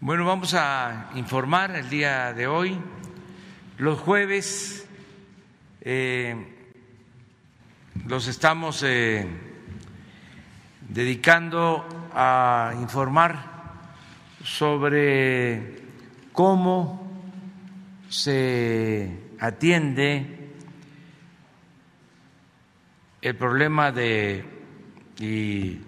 Bueno, vamos a informar el día de hoy. Los jueves eh, los estamos eh, dedicando a informar sobre cómo se atiende el problema de y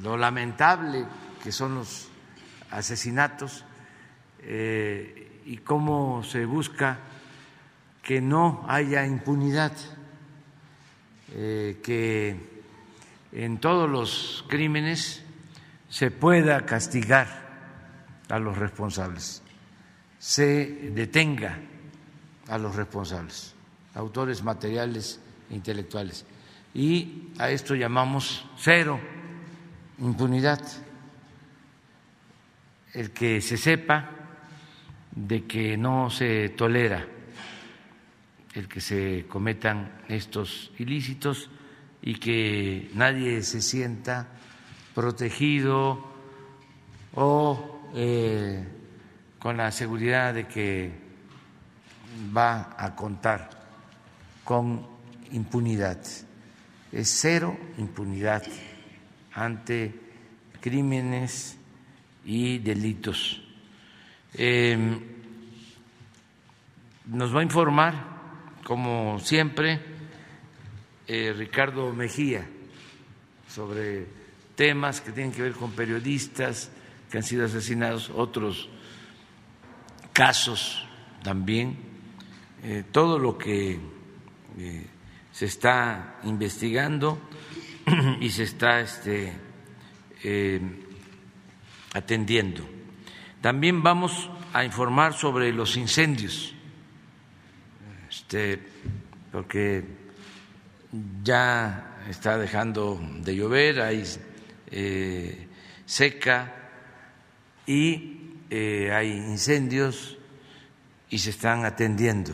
lo lamentable que son los asesinatos eh, y cómo se busca que no haya impunidad, eh, que en todos los crímenes se pueda castigar a los responsables, se detenga a los responsables, autores materiales e intelectuales. Y a esto llamamos cero impunidad, el que se sepa de que no se tolera el que se cometan estos ilícitos y que nadie se sienta protegido o eh, con la seguridad de que va a contar con impunidad. Es cero impunidad ante crímenes y delitos. Em, nos va a informar, como siempre, eh, Ricardo Mejía sobre temas que tienen que ver con periodistas que han sido asesinados, otros casos también, eh, todo lo que eh, se está investigando y se está este, eh, atendiendo. También vamos a informar sobre los incendios, este, porque ya está dejando de llover, hay eh, seca y hay incendios y se están atendiendo.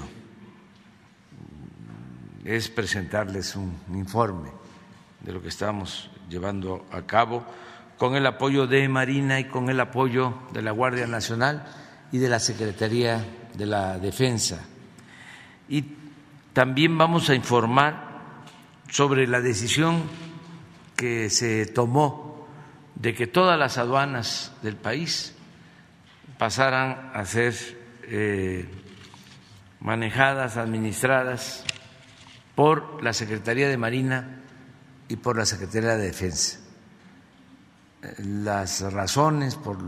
Es presentarles un informe de lo que estamos llevando a cabo, con el apoyo de Marina y con el apoyo de la Guardia Nacional y de la Secretaría de la Defensa. Y también vamos a informar sobre la decisión que se tomó de que todas las aduanas del país pasaran a ser eh, manejadas, administradas por la Secretaría de Marina y por la Secretaría de Defensa. Las razones por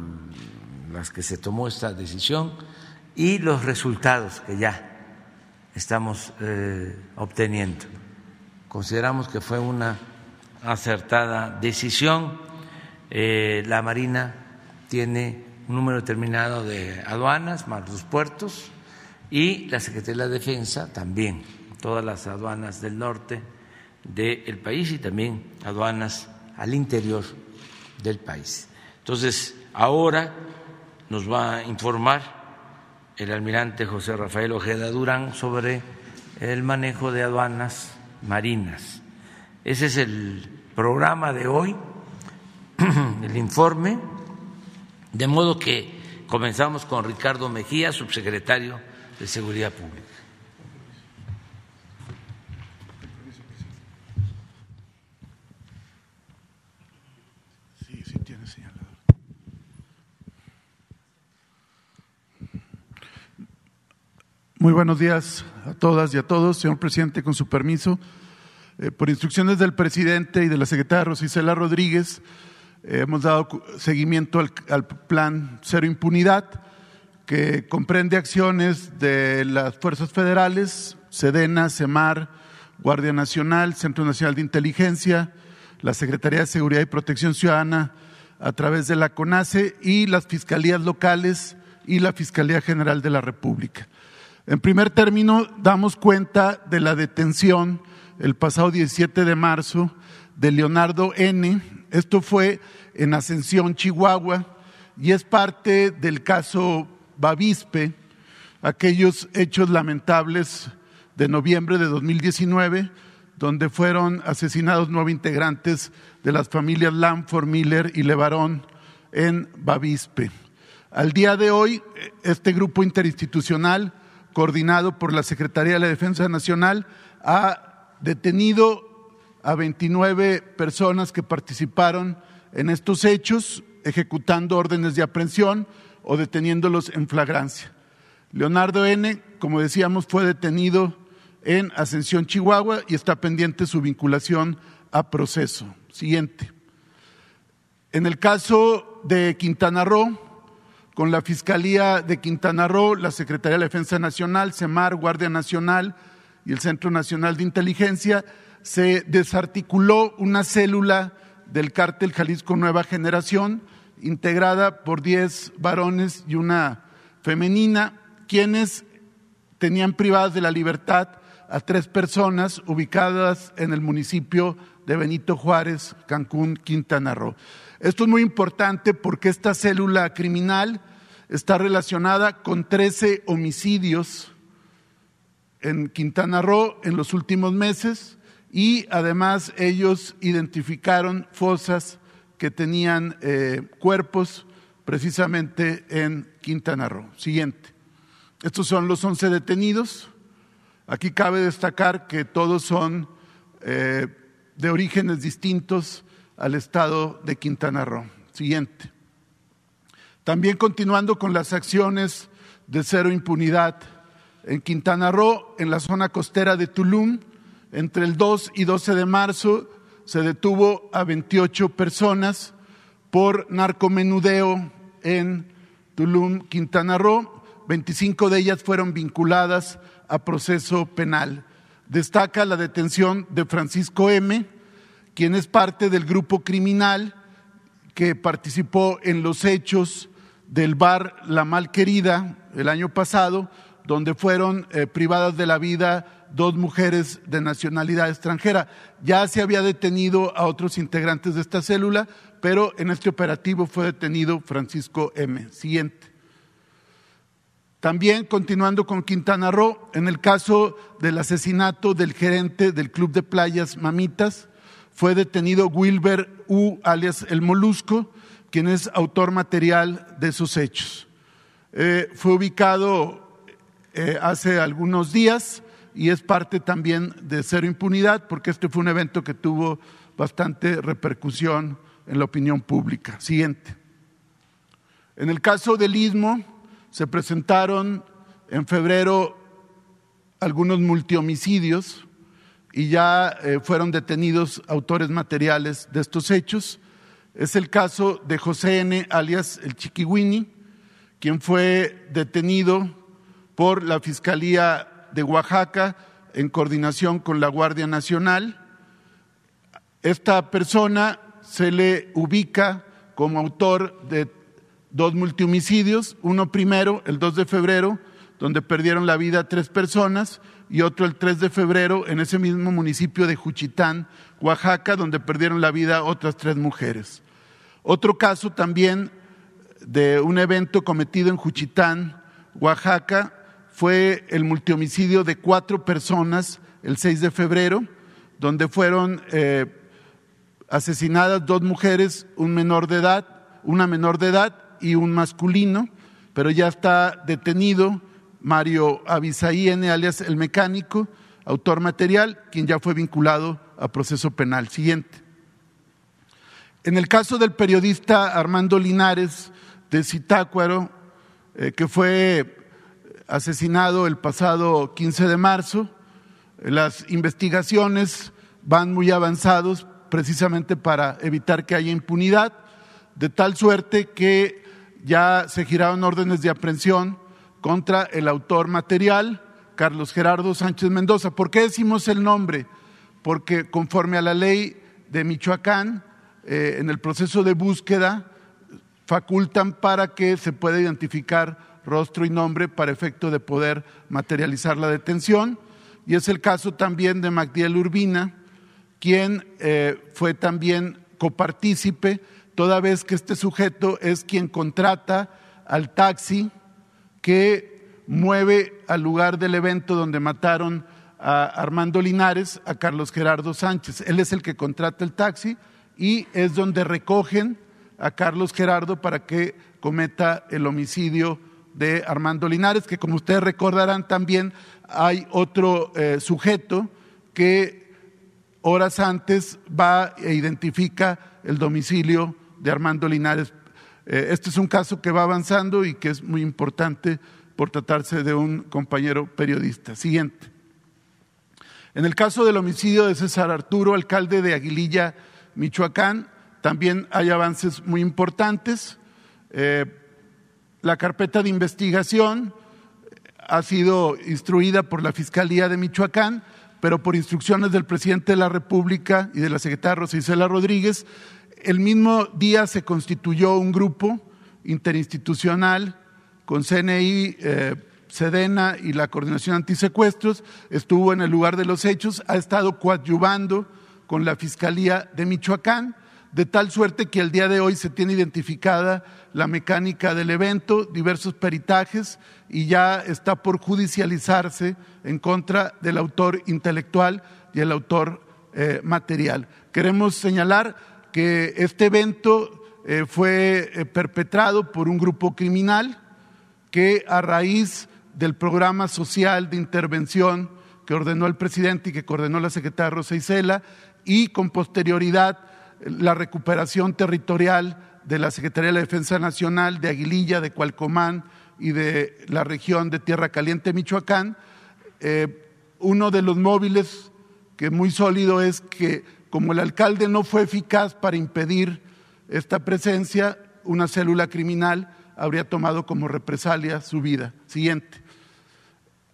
las que se tomó esta decisión y los resultados que ya estamos eh, obteniendo. Consideramos que fue una acertada decisión. Eh, la Marina tiene un número determinado de aduanas, más los puertos, y la Secretaría de Defensa también, todas las aduanas del norte del país y también aduanas al interior del país. Entonces, ahora nos va a informar el almirante José Rafael Ojeda Durán sobre el manejo de aduanas marinas. Ese es el programa de hoy, el informe, de modo que comenzamos con Ricardo Mejía, subsecretario de Seguridad Pública. Muy buenos días a todas y a todos. Señor presidente, con su permiso, eh, por instrucciones del presidente y de la secretaria Rosicela Rodríguez, eh, hemos dado seguimiento al, al, plan Cero Impunidad, que comprende acciones de las fuerzas federales, Sedena, CEMAR, Guardia Nacional, Centro Nacional de Inteligencia, la Secretaría de Seguridad y Protección Ciudadana a través de la CONACE y las fiscalías locales y la Fiscalía General de la República. En primer término, damos cuenta de la detención el pasado 17 de marzo de Leonardo N. Esto fue en Ascensión, Chihuahua, y es parte del caso Bavispe, aquellos hechos lamentables de noviembre de 2019, donde fueron asesinados nueve integrantes de las familias Lamford, Miller y Levarón en Bavispe. Al día de hoy, este grupo interinstitucional, coordinado por la Secretaría de la Defensa Nacional, ha detenido a 29 personas que participaron en estos hechos, ejecutando órdenes de aprehensión o deteniéndolos en flagrancia. Leonardo N., como decíamos, fue detenido en Ascensión, Chihuahua, y está pendiente su vinculación a proceso. Siguiente. En el caso de Quintana Roo, con la Fiscalía de Quintana Roo, la Secretaría de Defensa Nacional, CEMAR, Guardia Nacional y el Centro Nacional de Inteligencia, se desarticuló una célula del cártel Jalisco Nueva Generación, integrada por 10 varones y una femenina, quienes tenían privadas de la libertad a tres personas ubicadas en el municipio de Benito Juárez, Cancún, Quintana Roo. Esto es muy importante porque esta célula criminal está relacionada con 13 homicidios en Quintana Roo en los últimos meses y además ellos identificaron fosas que tenían eh, cuerpos precisamente en Quintana Roo. Siguiente. Estos son los 11 detenidos. Aquí cabe destacar que todos son eh, de orígenes distintos al estado de Quintana Roo. Siguiente. También continuando con las acciones de cero impunidad en Quintana Roo, en la zona costera de Tulum, entre el 2 y 12 de marzo se detuvo a 28 personas por narcomenudeo en Tulum, Quintana Roo. 25 de ellas fueron vinculadas a proceso penal. Destaca la detención de Francisco M., quien es parte del grupo criminal que participó en los hechos del bar La Malquerida el año pasado, donde fueron eh, privadas de la vida dos mujeres de nacionalidad extranjera. Ya se había detenido a otros integrantes de esta célula, pero en este operativo fue detenido Francisco M. Siguiente. También continuando con Quintana Roo, en el caso del asesinato del gerente del Club de Playas Mamitas, fue detenido Wilber U, alias El Molusco, quien es autor material de esos hechos. Eh, fue ubicado eh, hace algunos días y es parte también de Cero Impunidad, porque este fue un evento que tuvo bastante repercusión en la opinión pública. Siguiente. En el caso del Istmo, se presentaron en febrero algunos multihomicidios y ya eh, fueron detenidos autores materiales de estos hechos. Es el caso de José N., alias el Chiquiwini, quien fue detenido por la Fiscalía de Oaxaca en coordinación con la Guardia Nacional. Esta persona se le ubica como autor de dos multihomicidios, uno primero, el 2 de febrero, donde perdieron la vida tres personas, y otro el 3 de febrero en ese mismo municipio de Juchitán, Oaxaca, donde perdieron la vida otras tres mujeres. Otro caso también de un evento cometido en Juchitán, Oaxaca, fue el multihomicidio de cuatro personas el 6 de febrero, donde fueron eh, asesinadas dos mujeres, un menor de edad, una menor de edad y un masculino, pero ya está detenido Mario Abisaí N, alias el mecánico, autor material, quien ya fue vinculado a proceso penal. Siguiente. En el caso del periodista Armando Linares de Zitácuaro, eh, que fue asesinado el pasado 15 de marzo. Las investigaciones van muy avanzados precisamente para evitar que haya impunidad, de tal suerte que ya se giraron órdenes de aprehensión contra el autor material, Carlos Gerardo Sánchez Mendoza. ¿Por qué decimos el nombre? Porque conforme a la ley de Michoacán, eh, en el proceso de búsqueda, facultan para que se pueda identificar rostro y nombre para efecto de poder materializar la detención. Y es el caso también de Magdiel Urbina, quien eh, fue también copartícipe, toda vez que este sujeto es quien contrata al taxi que mueve al lugar del evento donde mataron a Armando Linares, a Carlos Gerardo Sánchez. Él es el que contrata el taxi y es donde recogen a Carlos Gerardo para que cometa el homicidio de Armando Linares, que como ustedes recordarán también hay otro eh, sujeto que horas antes va e identifica el domicilio de Armando Linares. Eh, este es un caso que va avanzando y que es muy importante por tratarse de un compañero periodista. Siguiente. En el caso del homicidio de César Arturo, alcalde de Aguililla, Michoacán, también hay avances muy importantes. Eh, la carpeta de investigación ha sido instruida por la Fiscalía de Michoacán, pero por instrucciones del presidente de la República y de la secretaria Rosicela Rodríguez, el mismo día se constituyó un grupo interinstitucional con CNI, eh, Sedena y la Coordinación Antisecuestros, estuvo en el lugar de los hechos, ha estado coadyuvando con la Fiscalía de Michoacán, de tal suerte que el día de hoy se tiene identificada la mecánica del evento, diversos peritajes y ya está por judicializarse en contra del autor intelectual y el autor eh, material. Queremos señalar que este evento eh, fue eh, perpetrado por un grupo criminal que a raíz del programa social de intervención que ordenó el presidente y que coordinó la secretaria Rosa Isela y con posterioridad la recuperación territorial de la Secretaría de la Defensa Nacional de Aguililla, de Cualcomán y de la región de Tierra Caliente, Michoacán. Eh, uno de los móviles que muy sólido es que como el alcalde no fue eficaz para impedir esta presencia, una célula criminal habría tomado como represalia su vida. Siguiente.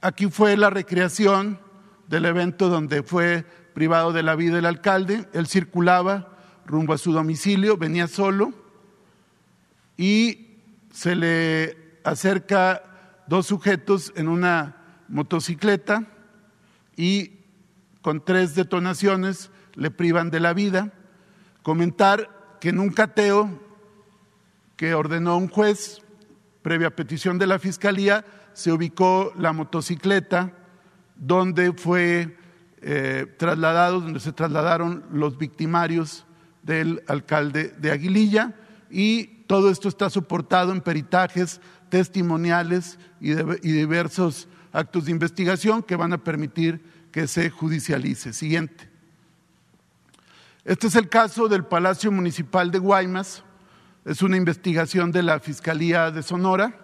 Aquí fue la recreación del evento donde fue privado de la vida el alcalde. Él circulaba rumbo a su domicilio, venía solo y se le acerca dos sujetos en una motocicleta y con tres detonaciones le privan de la vida. Comentar que en un cateo que ordenó un juez, previa petición de la Fiscalía, se ubicó la motocicleta donde fue eh, trasladado, donde se trasladaron los victimarios del alcalde de Aguililla y todo esto está soportado en peritajes testimoniales y, y diversos actos de investigación que van a permitir que se judicialice. Siguiente. Este es el caso del Palacio Municipal de Guaymas es una investigación de la Fiscalía de Sonora,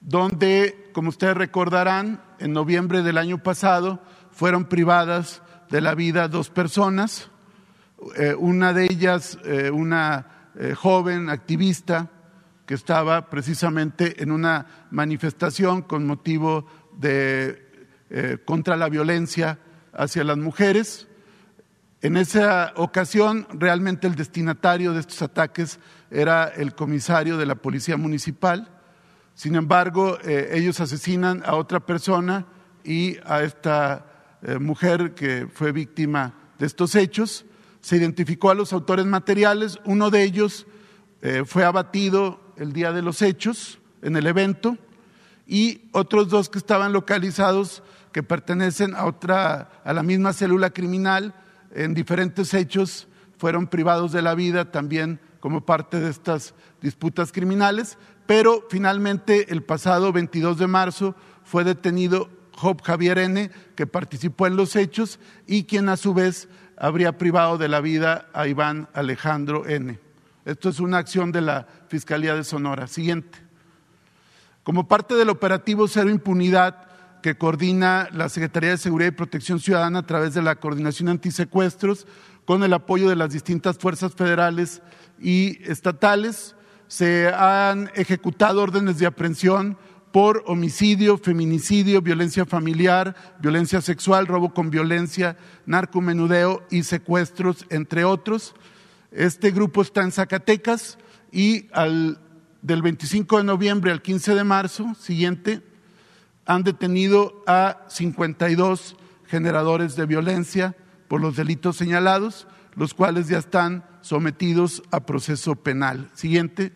donde, como ustedes recordarán, en noviembre del año pasado fueron privadas de la vida dos personas, eh, una de ellas, eh, una eh, joven activista que estaba precisamente en una manifestación con motivo de contra la violencia hacia las mujeres. En esa ocasión, realmente el destinatario de estos ataques era el comisario de la policía municipal. Sin embargo, eh, ellos asesinan a otra persona y a esta eh, mujer que fue víctima de estos hechos. Se identificó a los autores materiales. Uno de ellos eh, fue abatido el día de los hechos en el evento y otros dos que estaban localizados que pertenecen a otra a la misma célula criminal en diferentes hechos fueron privados de la vida también como parte de estas disputas criminales, pero finalmente el pasado 22 de marzo fue detenido Job Javier N., que participó en los hechos y quien a su vez habría privado de la vida a Iván Alejandro N. Esto es una acción de la Fiscalía de Sonora. Siguiente. Como parte del operativo Cero Impunidad que coordina la Secretaría de Seguridad y Protección Ciudadana a través de la Coordinación Antisecuestros, con el apoyo de las distintas fuerzas federales y estatales. Se han ejecutado órdenes de aprehensión por homicidio, feminicidio, violencia familiar, violencia sexual, robo con violencia, narcomenudeo y secuestros, entre otros. Este grupo está en Zacatecas y del 25 de noviembre al 15 de marzo siguiente han detenido a 52 generadores de violencia por los delitos señalados, los cuales ya están sometidos a proceso penal. Siguiente.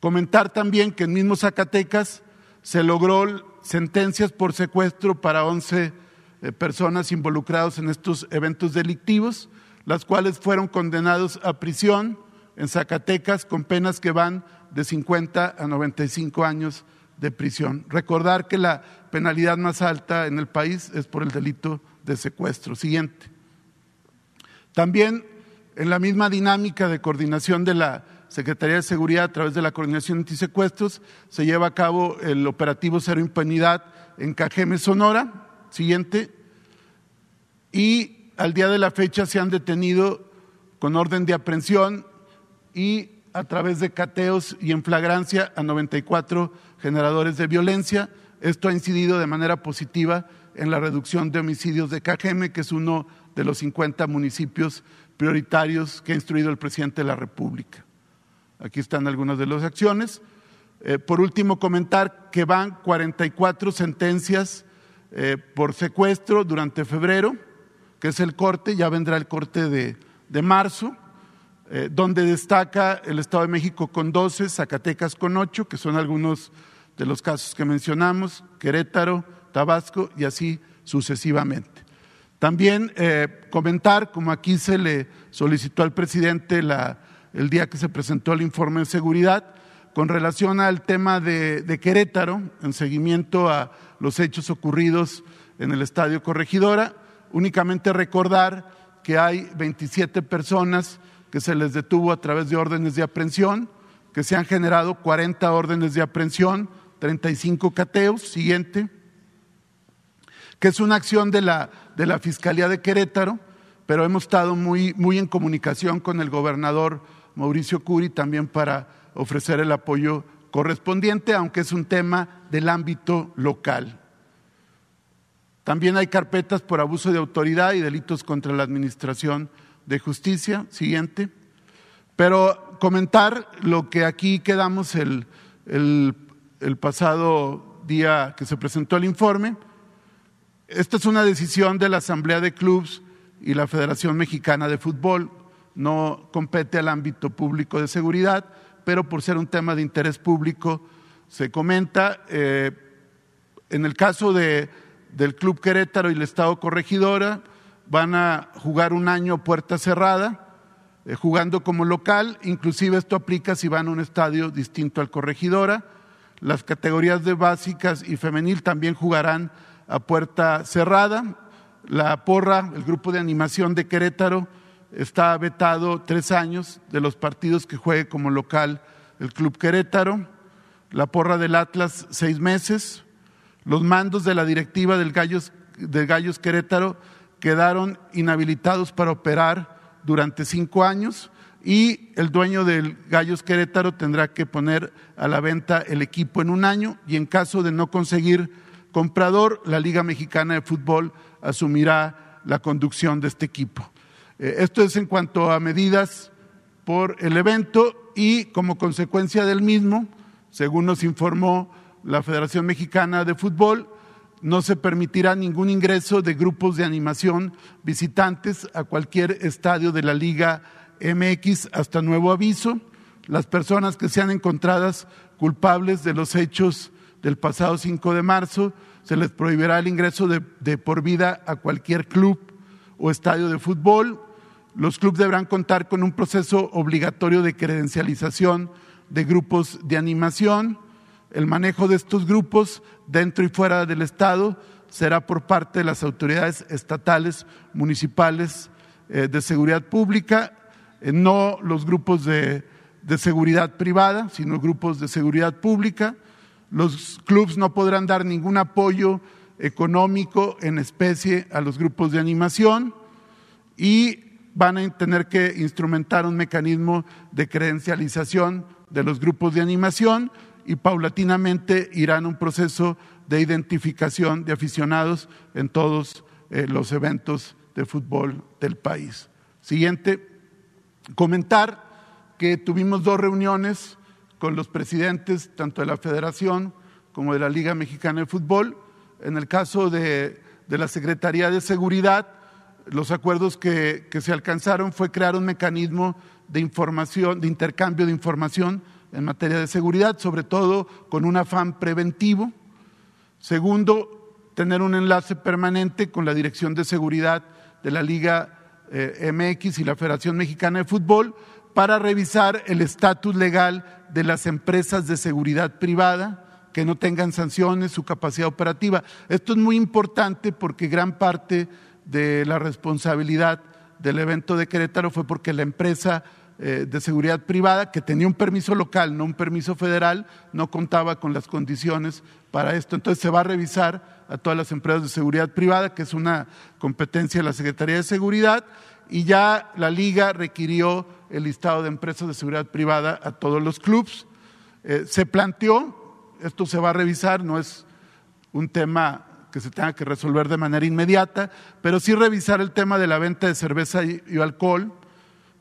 Comentar también que en mismo Zacatecas se logró sentencias por secuestro para 11 eh, personas involucradas en estos eventos delictivos, las cuales fueron condenados a prisión en Zacatecas con penas que van de 50 a 95 años de prisión. Recordar que la penalidad más alta en el país es por el delito de secuestro. Siguiente. También en la misma dinámica de coordinación de la Secretaría de Seguridad a través de la Coordinación Antisecuestros se lleva a cabo el operativo Cero Impunidad en Cajeme, Sonora. Siguiente. Y al día de la fecha se han detenido con orden de aprehensión y a través de cateos y en flagrancia a 94 generadores de violencia. Esto ha incidido de manera positiva en la reducción de homicidios de Cajeme, que es uno de los 50 municipios prioritarios que ha instruido el presidente de la República. Aquí están algunas de las acciones. Eh, por último, comentar que van 44 sentencias eh, por secuestro durante febrero, que es el corte, ya vendrá el corte de, marzo, eh, donde destaca el Estado de México con 12, Zacatecas con 8, que son algunos de los casos que mencionamos, Querétaro, Tabasco y así sucesivamente. También eh, comentar, como aquí se le solicitó al presidente el día que se presentó el informe de seguridad, con relación al tema de, de, Querétaro, en seguimiento a los hechos ocurridos en el Estadio Corregidora, únicamente recordar que hay 27 personas que se les detuvo a través de órdenes de aprehensión, que se han generado 40 órdenes de aprehensión, 35 cateos, siguiente que es una acción de la, de la Fiscalía de Querétaro, pero hemos estado muy, muy en comunicación con el gobernador Mauricio Curi también para ofrecer el apoyo correspondiente, aunque es un tema del ámbito local. También hay carpetas por abuso de autoridad y delitos contra la Administración de Justicia. Siguiente. Pero comentar lo que aquí quedamos el, el pasado día que se presentó el informe esta es una decisión de la Asamblea de Clubs y la Federación Mexicana de Fútbol. No compete al ámbito público de seguridad, pero por ser un tema de interés público se comenta. Eh, en el caso de, del Club Querétaro y el Estado Corregidora, van a jugar un año puerta cerrada, eh, jugando como local. Inclusive esto aplica si van a un estadio distinto al Corregidora. Las categorías de básicas y femenil también jugarán a puerta cerrada. La porra, el grupo de animación de Querétaro, está vetado tres años de los partidos que juegue como local el Club Querétaro. La porra del Atlas, seis meses. Los mandos de la directiva del Gallos, del Gallos Querétaro quedaron inhabilitados para operar durante cinco años y el dueño del Gallos Querétaro tendrá que poner a la venta el equipo en un año y en caso de no conseguir comprador, la Liga Mexicana de Fútbol asumirá la conducción de este equipo. Eh, esto es en cuanto a medidas por el evento y como consecuencia del mismo, según nos informó la Federación Mexicana de Fútbol, no se permitirá ningún ingreso de grupos de animación visitantes a cualquier estadio de la Liga MX hasta nuevo aviso. Las personas que sean encontradas culpables de los hechos del pasado 5 de marzo, se les prohibirá el ingreso de, por vida a cualquier club o estadio de fútbol. Los clubes deberán contar con un proceso obligatorio de credencialización de grupos de animación. El manejo de estos grupos dentro y fuera del Estado será por parte de las autoridades estatales, municipales eh, de seguridad pública, eh, no los grupos de seguridad privada, sino grupos de seguridad pública. Los clubes no podrán dar ningún apoyo económico en especie a los grupos de animación y van a tener que instrumentar un mecanismo de credencialización de los grupos de animación y paulatinamente irán a un proceso de identificación de aficionados en todos eh, los eventos de fútbol del país. Siguiente, comentar que tuvimos dos reuniones con los presidentes tanto de la Federación como de la Liga Mexicana de Fútbol. En el caso de, la Secretaría de Seguridad, los acuerdos que, se alcanzaron fue crear un mecanismo de información, de intercambio de información en materia de seguridad, sobre todo con un afán preventivo. Segundo, tener un enlace permanente con la Dirección de Seguridad de la Liga eh, MX y la Federación Mexicana de Fútbol para revisar el estatus legal de las empresas de seguridad privada, que no tengan sanciones, su capacidad operativa. Esto es muy importante porque gran parte de la responsabilidad del evento de Querétaro fue porque la empresa eh, de seguridad privada, que tenía un permiso local, no un permiso federal, no contaba con las condiciones para esto. Entonces se va a revisar a todas las empresas de seguridad privada, que es una competencia de la Secretaría de Seguridad, y ya la liga requirió el listado de empresas de seguridad privada a todos los clubes. Eh, se planteó, esto se va a revisar, no es un tema que se tenga que resolver de manera inmediata, pero sí revisar el tema de la venta de cerveza y, y alcohol,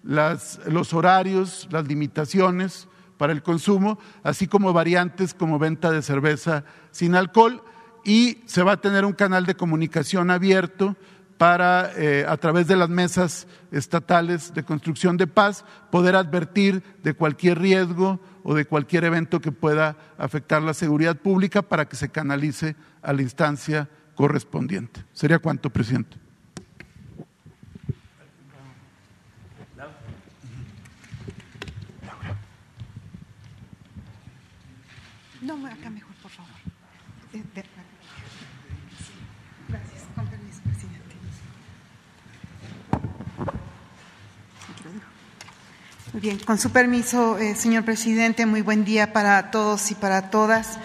las, los horarios, las limitaciones para el consumo, así como variantes como venta de cerveza sin alcohol y se va a tener un canal de comunicación abierto para, eh, a través de las mesas estatales de construcción de paz, poder advertir de cualquier riesgo o de cualquier evento que pueda afectar la seguridad pública para que se canalice a la instancia correspondiente. ¿Sería cuánto, presidente? No, acá mejor, por favor. Eh, Gracias. Con permiso, presidente. Muy bien, con su permiso, eh, señor presidente, muy buen día para todos y para todas.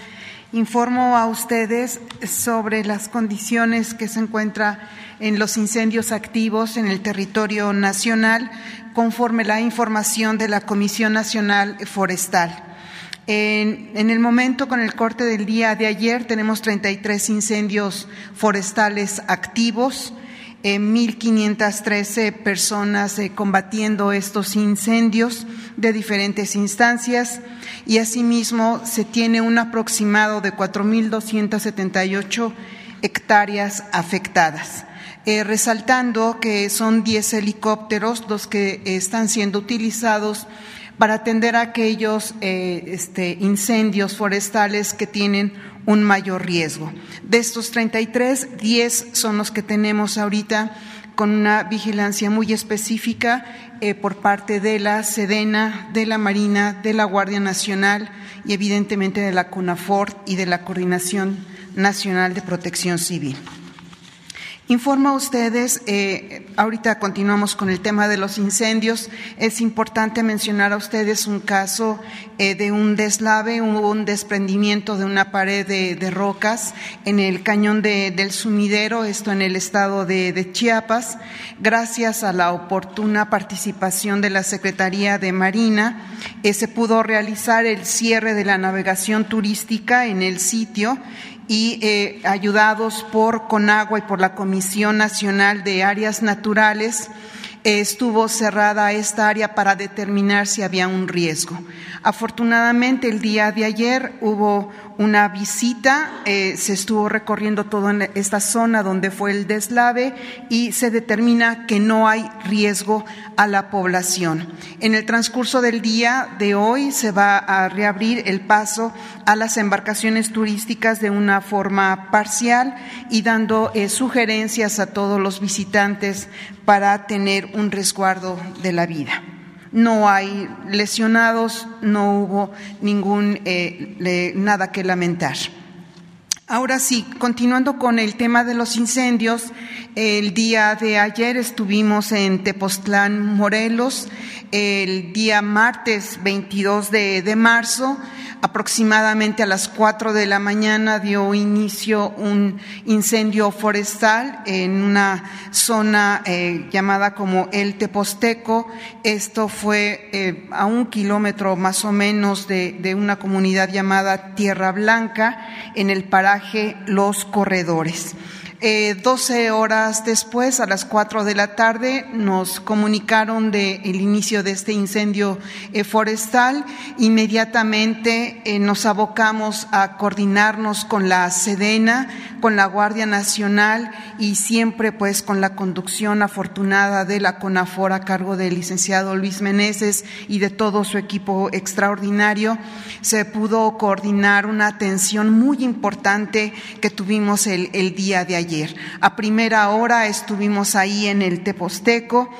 Informo a ustedes sobre las condiciones que se encuentran en los incendios activos en el territorio nacional conforme la información de la Comisión Nacional Forestal. En, el momento, con el corte del día de ayer, tenemos 33 incendios forestales activos, eh, 1.513 personas eh, combatiendo estos incendios de diferentes instancias y asimismo se tiene un aproximado de 4.278 hectáreas afectadas. Eh, resaltando que son 10 helicópteros los que están siendo utilizados para atender a aquellos eh, este, incendios forestales que tienen un mayor riesgo. De estos 33, 10 son los que tenemos ahorita con una vigilancia muy específica eh, por parte de la Sedena, de la Marina, de la Guardia Nacional y evidentemente de la CONAFOR y de la Coordinación Nacional de Protección Civil. Informo a ustedes, eh, ahorita continuamos con el tema de los incendios. Es importante mencionar a ustedes un caso eh, de un deslave, un desprendimiento de una pared de, rocas en el cañón del sumidero, esto en el estado de, Chiapas. Gracias a la oportuna participación de la Secretaría de Marina, eh, se pudo realizar el cierre de la navegación turística en el sitio y eh, ayudados por Conagua y por la Comisión Nacional de Áreas Naturales, eh, estuvo cerrada esta área para determinar si había un riesgo. Afortunadamente, el día de ayer hubo una visita, eh, se estuvo recorriendo toda esta zona donde fue el deslave y se determina que no hay riesgo a la población. En el transcurso del día de hoy se va a reabrir el paso a las embarcaciones turísticas de una forma parcial y dando eh, sugerencias a todos los visitantes para tener un resguardo de la vida no hay lesionados, no hubo ningún eh, nada que lamentar. Ahora sí, continuando con el tema de los incendios, el día de ayer estuvimos en Tepoztlán, Morelos, el día martes 22 de, marzo, aproximadamente a las 4 de la mañana dio inicio un incendio forestal en una zona eh, llamada como el Teposteco. Esto fue eh, a un kilómetro más o menos de, una comunidad llamada Tierra Blanca, en el paraje Los Corredores. Eh, 12 horas después, a las 4 de la tarde, nos comunicaron del el inicio de este incendio eh, forestal. Inmediatamente eh, nos abocamos a coordinarnos con la Sedena, con la Guardia Nacional y siempre pues con la conducción afortunada de la CONAFOR a cargo del licenciado Luis Meneses y de todo su equipo extraordinario. Se pudo coordinar una atención muy importante que tuvimos el, el día de ayer. A primera hora estuvimos ahí en el Teposteco,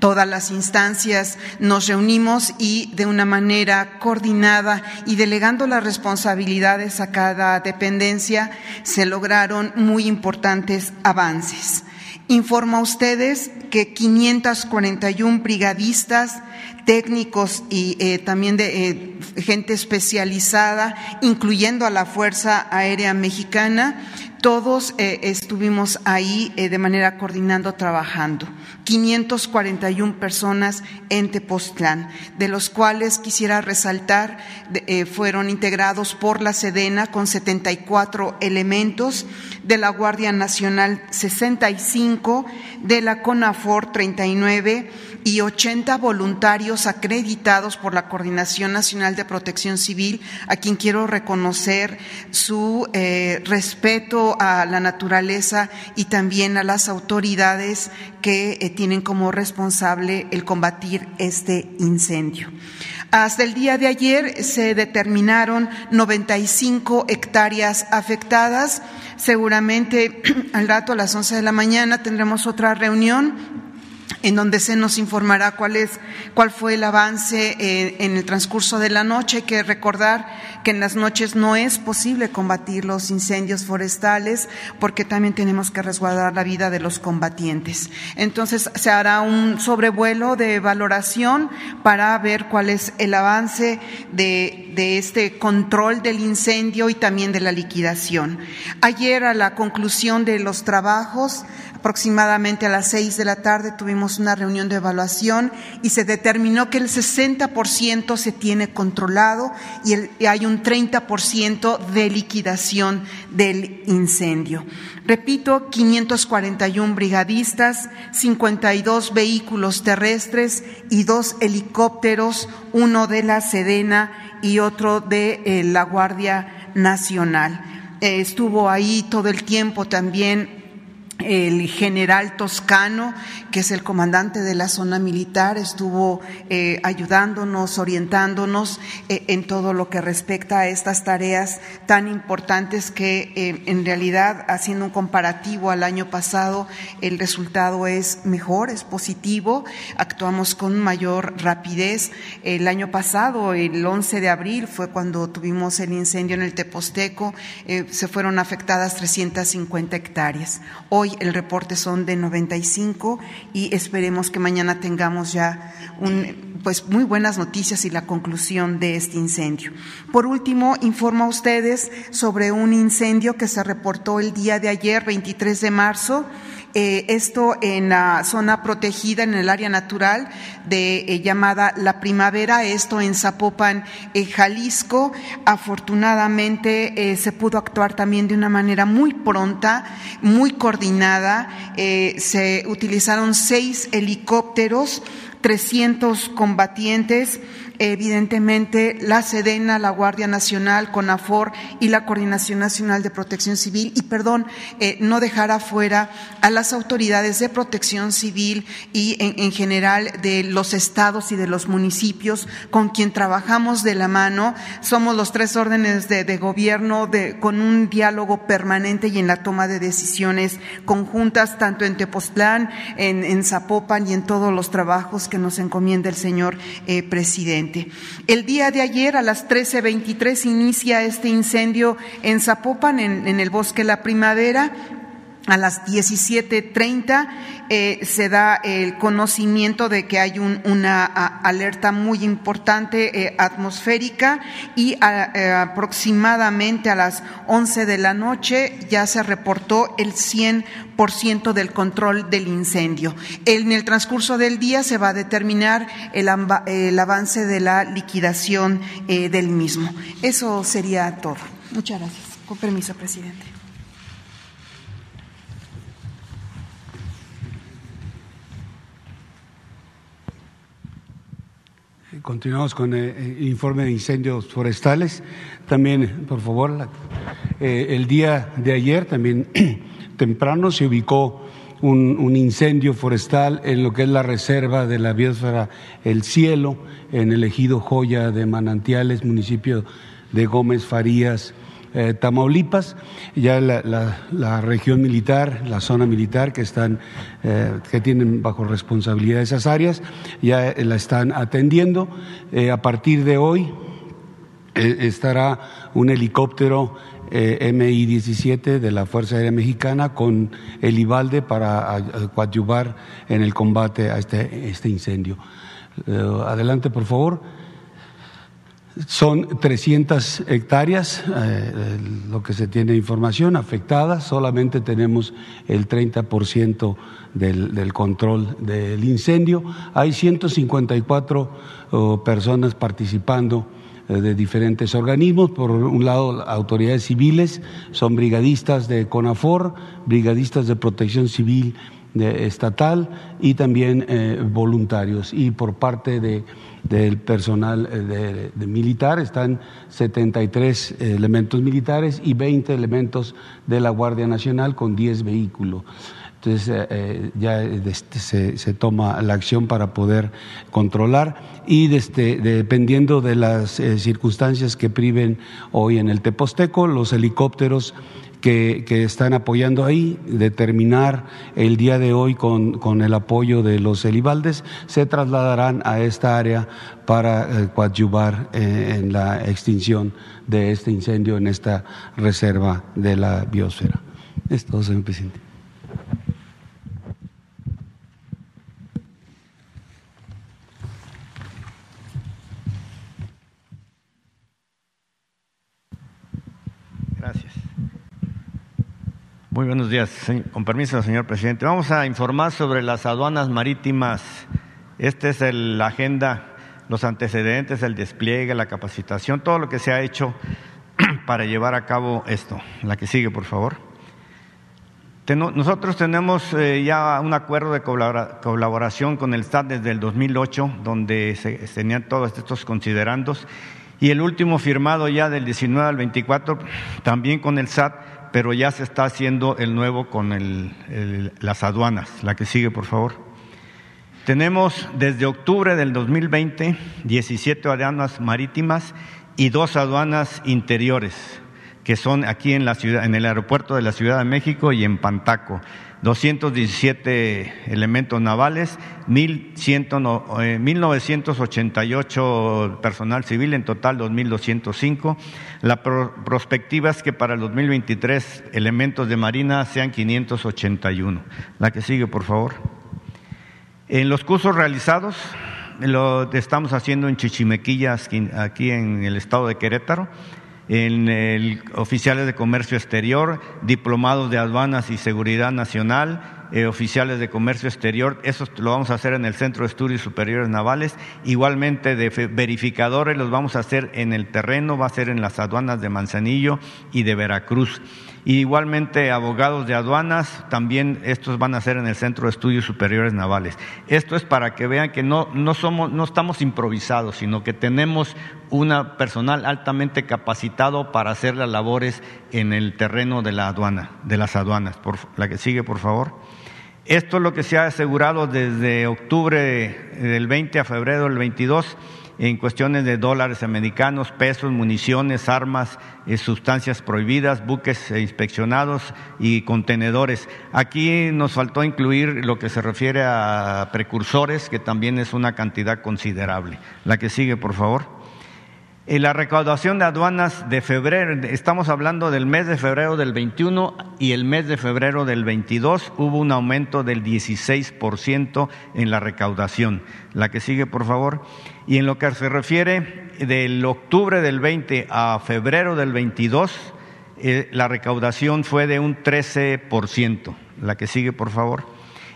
todas las instancias nos reunimos y de una manera coordinada y delegando las responsabilidades a cada dependencia se lograron muy importantes avances. Informo a ustedes que 541 brigadistas, técnicos y eh, también de eh, gente especializada, incluyendo a la Fuerza Aérea Mexicana, todos eh, estuvimos ahí eh, de manera coordinando, trabajando. 541 personas en Tepoztlán, de los cuales quisiera resaltar eh, fueron integrados por la Sedena con 74 elementos, de la Guardia Nacional 65, de la CONAFOR 39 y 80 voluntarios acreditados por la Coordinación Nacional de Protección Civil, a quien quiero reconocer su eh, a la naturaleza y también a las autoridades que eh, tienen como responsable el combatir este incendio. Hasta el día de ayer se determinaron 95 hectáreas afectadas. Seguramente al rato a las 11 de la mañana tendremos otra reunión en donde se nos informará cuál, es, cuál fue el avance eh, en el transcurso de la noche. Hay que recordar que en las noches no es posible combatir los incendios forestales porque también tenemos que resguardar la vida de los combatientes. Entonces se hará un sobrevuelo de valoración para ver cuál es el avance de, de este control del incendio y también de la liquidación. Ayer a la conclusión de los trabajos, Aproximadamente a las seis de la tarde tuvimos una reunión de evaluación y se determinó que el 60% se tiene controlado y, hay un 30% de liquidación del incendio. Repito, 541 brigadistas, 52 vehículos terrestres y dos helicópteros, uno de la Sedena y otro de eh, la Guardia Nacional. Eh, estuvo ahí todo el tiempo también el general Toscano, que es el comandante de la zona militar, estuvo eh, ayudándonos, orientándonos eh, en todo lo que respecta a estas tareas tan importantes que eh, en realidad, haciendo un comparativo al año pasado, el resultado es mejor, es positivo, actuamos con mayor rapidez. El año pasado, el 11 de abril, fue cuando tuvimos el incendio en el Teposteco, se fueron afectadas 350 hectáreas. Hoy el reporte son de 95 y esperemos que mañana tengamos ya un, pues muy buenas noticias y la conclusión de este incendio. Por último, informo a ustedes sobre un incendio que se reportó el día de ayer, 23 de marzo, eh, esto en la zona protegida, en el área natural de eh, llamada La Primavera, esto en Zapopan, eh, Jalisco. Afortunadamente se pudo actuar también de una manera muy pronta, muy coordinada. se utilizaron seis helicópteros 300 combatientes, evidentemente la Sedena, la Guardia Nacional, CONAFOR y la Coordinación Nacional de Protección Civil, y perdón, eh, no dejar afuera a las autoridades de protección civil y en, general de los estados y de los municipios con quien trabajamos de la mano. Somos los tres órdenes de, gobierno con un diálogo permanente y en la toma de decisiones conjuntas, tanto en Tepoztlán, en, en Zapopan y en todos los trabajos que nos encomienda el señor eh, presidente. El día de ayer a las 13.23 inicia este incendio en Zapopan, en el bosque La Primavera a las 17.30 eh, se da el conocimiento de que hay una alerta muy importante eh, atmosférica y eh, aproximadamente a las 11 de la noche ya se reportó el 100% del control del incendio. En el transcurso del día se va a determinar el, el avance de la liquidación del mismo. Eso sería todo. Muchas gracias. Con permiso, presidente. Continuamos con el informe de incendios forestales. También, por favor, el día de ayer, también temprano, se ubicó un, incendio forestal en lo que es la reserva de la biosfera El Cielo, en el ejido Joya de Manantiales, municipio de Gómez Farías, eh, Tamaulipas, ya la, región militar, la zona militar que están, eh, que tienen bajo responsabilidad esas áreas, ya la están atendiendo. Eh, a partir de hoy estará un helicóptero MI-17 de la Fuerza Aérea Mexicana con el IBALDE para coadyuvar en el combate a este, este incendio. adelante, por favor. Son 300 hectáreas, eh, lo que se tiene información, afectadas. Solamente tenemos el 30% del, del control del incendio. Hay 154 personas participando eh, de diferentes organismos. Por un lado, autoridades civiles, son brigadistas de CONAFOR, brigadistas de protección civil estatal y también eh, voluntarios. Y por parte de del personal eh, de, militar, están 73 elementos militares y 20 elementos de la Guardia Nacional con 10 vehículos. Entonces eh, eh, ya este, se, toma la acción para poder controlar y desde, dependiendo de las circunstancias que priven hoy en el Teposteco, los helicópteros que, están apoyando ahí, determinar el día de hoy con, el apoyo de los Elibaldes, se trasladarán a esta área para eh, coadyuvar eh, en la extinción de este incendio en esta reserva de la biosfera. Es todo, señor presidente. Muy buenos días. Con permiso, señor presidente. Vamos a informar sobre las aduanas marítimas. Esta es la agenda, los antecedentes, el despliegue, la capacitación, todo lo que se ha hecho para llevar a cabo esto. La que sigue, por favor. Nosotros tenemos eh, ya un acuerdo de colaboración con el SAT desde el 2008, donde se tenían todos estos considerandos, y el último firmado ya del 19 al 24, también con el SAT, pero ya se está haciendo el nuevo con las aduanas. La que sigue, por favor. Tenemos desde octubre del 2020 17 aduanas marítimas y dos aduanas interiores, que son aquí en, la ciudad, en el aeropuerto de la Ciudad de México y en Pantaco. 217 elementos navales, 1988 eh, personal civil, en total 2.205. La prospectiva es que para el 2023 elementos de marina sean 581. La que sigue, por favor. En los cursos realizados, lo estamos haciendo en Chichimequillas, aquí en el estado de Querétaro en el oficiales de comercio exterior, diplomados de aduanas y seguridad nacional, eh, oficiales de comercio exterior, eso lo vamos a hacer en el Centro de Estudios Superiores Navales, igualmente de verificadores los vamos a hacer en el terreno, va a ser en las aduanas de Manzanillo y de Veracruz. Igualmente abogados de aduanas, también estos van a ser en el Centro de Estudios Superiores Navales. Esto es para que vean que no, no, somos, no estamos improvisados, sino que tenemos un personal altamente capacitado para hacer las labores en el terreno de la aduana, de las aduanas. Por, la que sigue, por favor. Esto es lo que se ha asegurado desde octubre del 20 a febrero del 22 en cuestiones de dólares americanos, pesos, municiones, armas, eh, sustancias prohibidas, buques inspeccionados y contenedores. Aquí nos faltó incluir lo que se refiere a precursores, que también es una cantidad considerable. La que sigue, por favor. En la recaudación de aduanas de febrero, estamos hablando del mes de febrero del 21 y el mes de febrero del 22, hubo un aumento del 16% en la recaudación. La que sigue, por favor. Y en lo que se refiere del octubre del 20 a febrero del 22, eh, la recaudación fue de un 13%. La que sigue, por favor.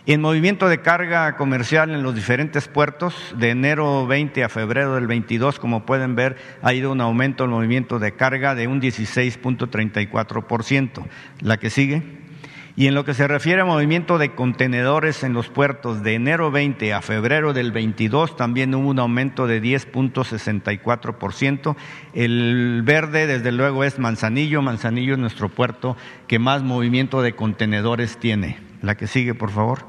En movimiento de carga comercial en los diferentes puertos, de enero 20 a febrero del 22, como pueden ver, ha ido un aumento en el movimiento de carga de un 16.34%. La que sigue. Y en lo que se refiere a movimiento de contenedores en los puertos de enero 20 a febrero del 22, también hubo un aumento de 10.64%. El verde, desde luego, es Manzanillo. Manzanillo es nuestro puerto que más movimiento de contenedores tiene. La que sigue, por favor.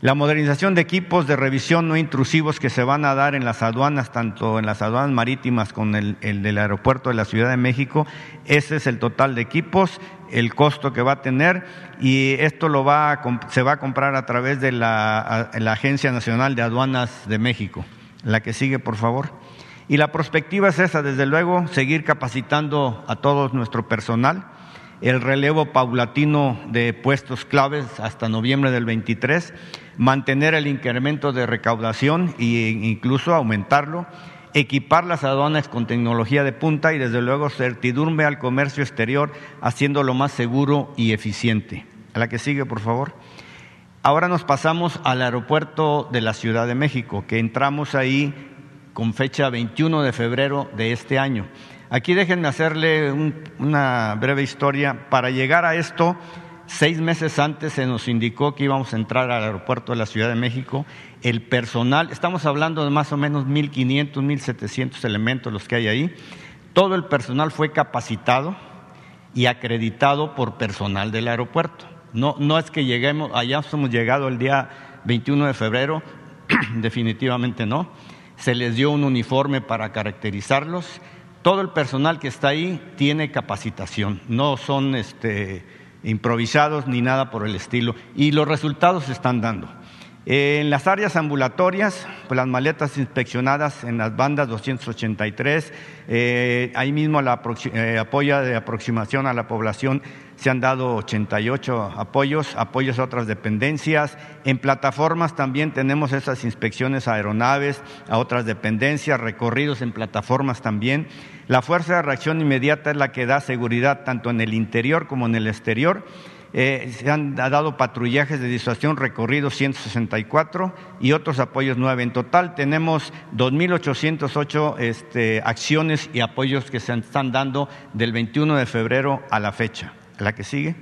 La modernización de equipos de revisión no intrusivos que se van a dar en las aduanas, tanto en las aduanas marítimas como el, el del aeropuerto de la Ciudad de México, ese es el total de equipos, el costo que va a tener y esto lo va se va a comprar a través de la, la Agencia Nacional de Aduanas de México. La que sigue, por favor. Y la perspectiva es esa, desde luego, seguir capacitando a todo nuestro personal el relevo paulatino de puestos claves hasta noviembre del 23, mantener el incremento de recaudación e incluso aumentarlo, equipar las aduanas con tecnología de punta y desde luego certidumbre al comercio exterior, haciéndolo más seguro y eficiente. A la que sigue, por favor. Ahora nos pasamos al aeropuerto de la Ciudad de México, que entramos ahí con fecha 21 de febrero de este año. Aquí déjenme hacerle una breve historia. Para llegar a esto, seis meses antes se nos indicó que íbamos a entrar al aeropuerto de la Ciudad de México. El personal, estamos hablando de más o menos 1.500, 1.700 elementos los que hay ahí. Todo el personal fue capacitado y acreditado por personal del aeropuerto. No, no es que lleguemos, allá hemos llegado el día 21 de febrero, definitivamente no. Se les dio un uniforme para caracterizarlos todo el personal que está ahí tiene capacitación, no son este, improvisados ni nada por el estilo, y los resultados se están dando. En las áreas ambulatorias, pues las maletas inspeccionadas en las bandas 283, eh, ahí mismo la eh, de aproximación a la población se han dado 88 apoyos, apoyos a otras dependencias. En plataformas también tenemos esas inspecciones a aeronaves, a otras dependencias, recorridos en plataformas también. La fuerza de reacción inmediata es la que da seguridad tanto en el interior como en el exterior. Eh, se han dado patrullajes de disuasión recorridos 164 y otros apoyos 9. En total tenemos 2.808 este, acciones y apoyos que se están dando del 21 de febrero a la fecha. La que sigue.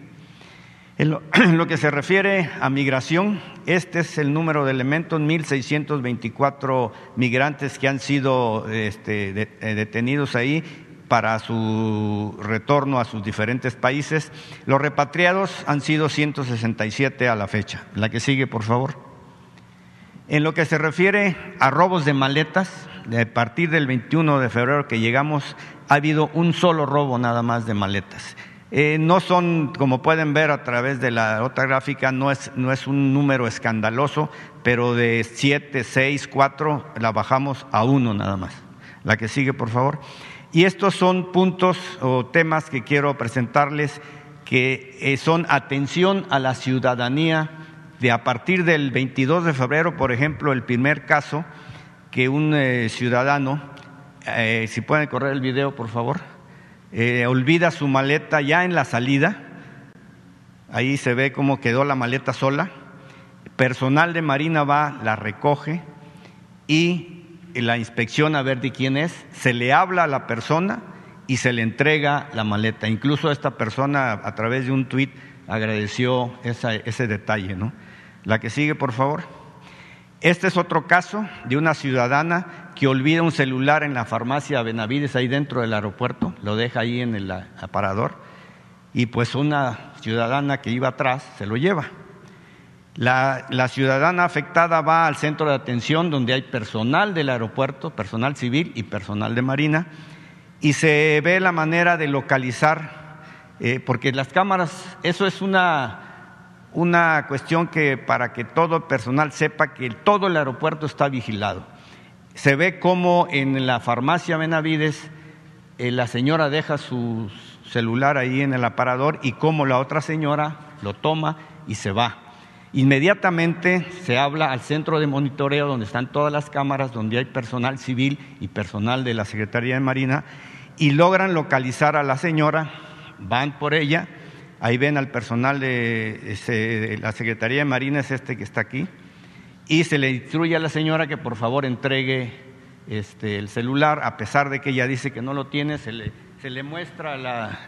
En lo, que se refiere a migración, este es el número de elementos, 1.624 migrantes que han sido este, eh, detenidos ahí para su retorno a sus diferentes países. Los repatriados han sido 167 a la fecha. La que sigue, por favor. En lo que se refiere a robos de maletas, a partir del 21 de febrero que llegamos, ha habido un solo robo nada más de maletas. Eh, no son, como pueden ver a través de la otra gráfica, no es, no es un número escandaloso, pero de 7, 6, 4 la bajamos a uno nada más. La que sigue, por favor. Y estos son puntos o temas que quiero presentarles que eh, son atención a la ciudadanía de a partir del 22 de febrero, por ejemplo, el primer caso que un eh, ciudadano, si pueden correr el video, por favor eh, olvida su maleta ya en la salida, ahí se ve cómo quedó la maleta sola, personal de Marina va, la recoge y la inspección a ver de quién es, se le habla a la persona y se le entrega la maleta. Incluso esta persona a través de un tuit agradeció ese detalle. ¿no? La que sigue, por favor. Este es otro caso de una ciudadana que olvida un celular en la farmacia Benavides ahí dentro del aeropuerto, lo deja ahí en el aparador y pues una ciudadana que iba atrás se lo lleva. La, la, ciudadana afectada va al centro de atención donde hay personal del aeropuerto, personal civil y personal de Marina, y se ve la manera de localizar, eh, porque las cámaras, eso es una una cuestión que para que todo el personal sepa que todo el aeropuerto está vigilado. Se ve como en la farmacia Benavides eh, la señora deja su celular ahí en el aparador y como la otra señora lo toma y se va. Inmediatamente se habla al centro de monitoreo donde están todas las cámaras, donde hay personal civil y personal de la Secretaría de Marina y logran localizar a la señora, van por ella Ahí ven al personal de, la Secretaría de Marina, es este que está aquí, y se le instruye a la señora que por favor entregue este, el celular, a pesar de que ella dice que no lo tiene, se le, se le muestra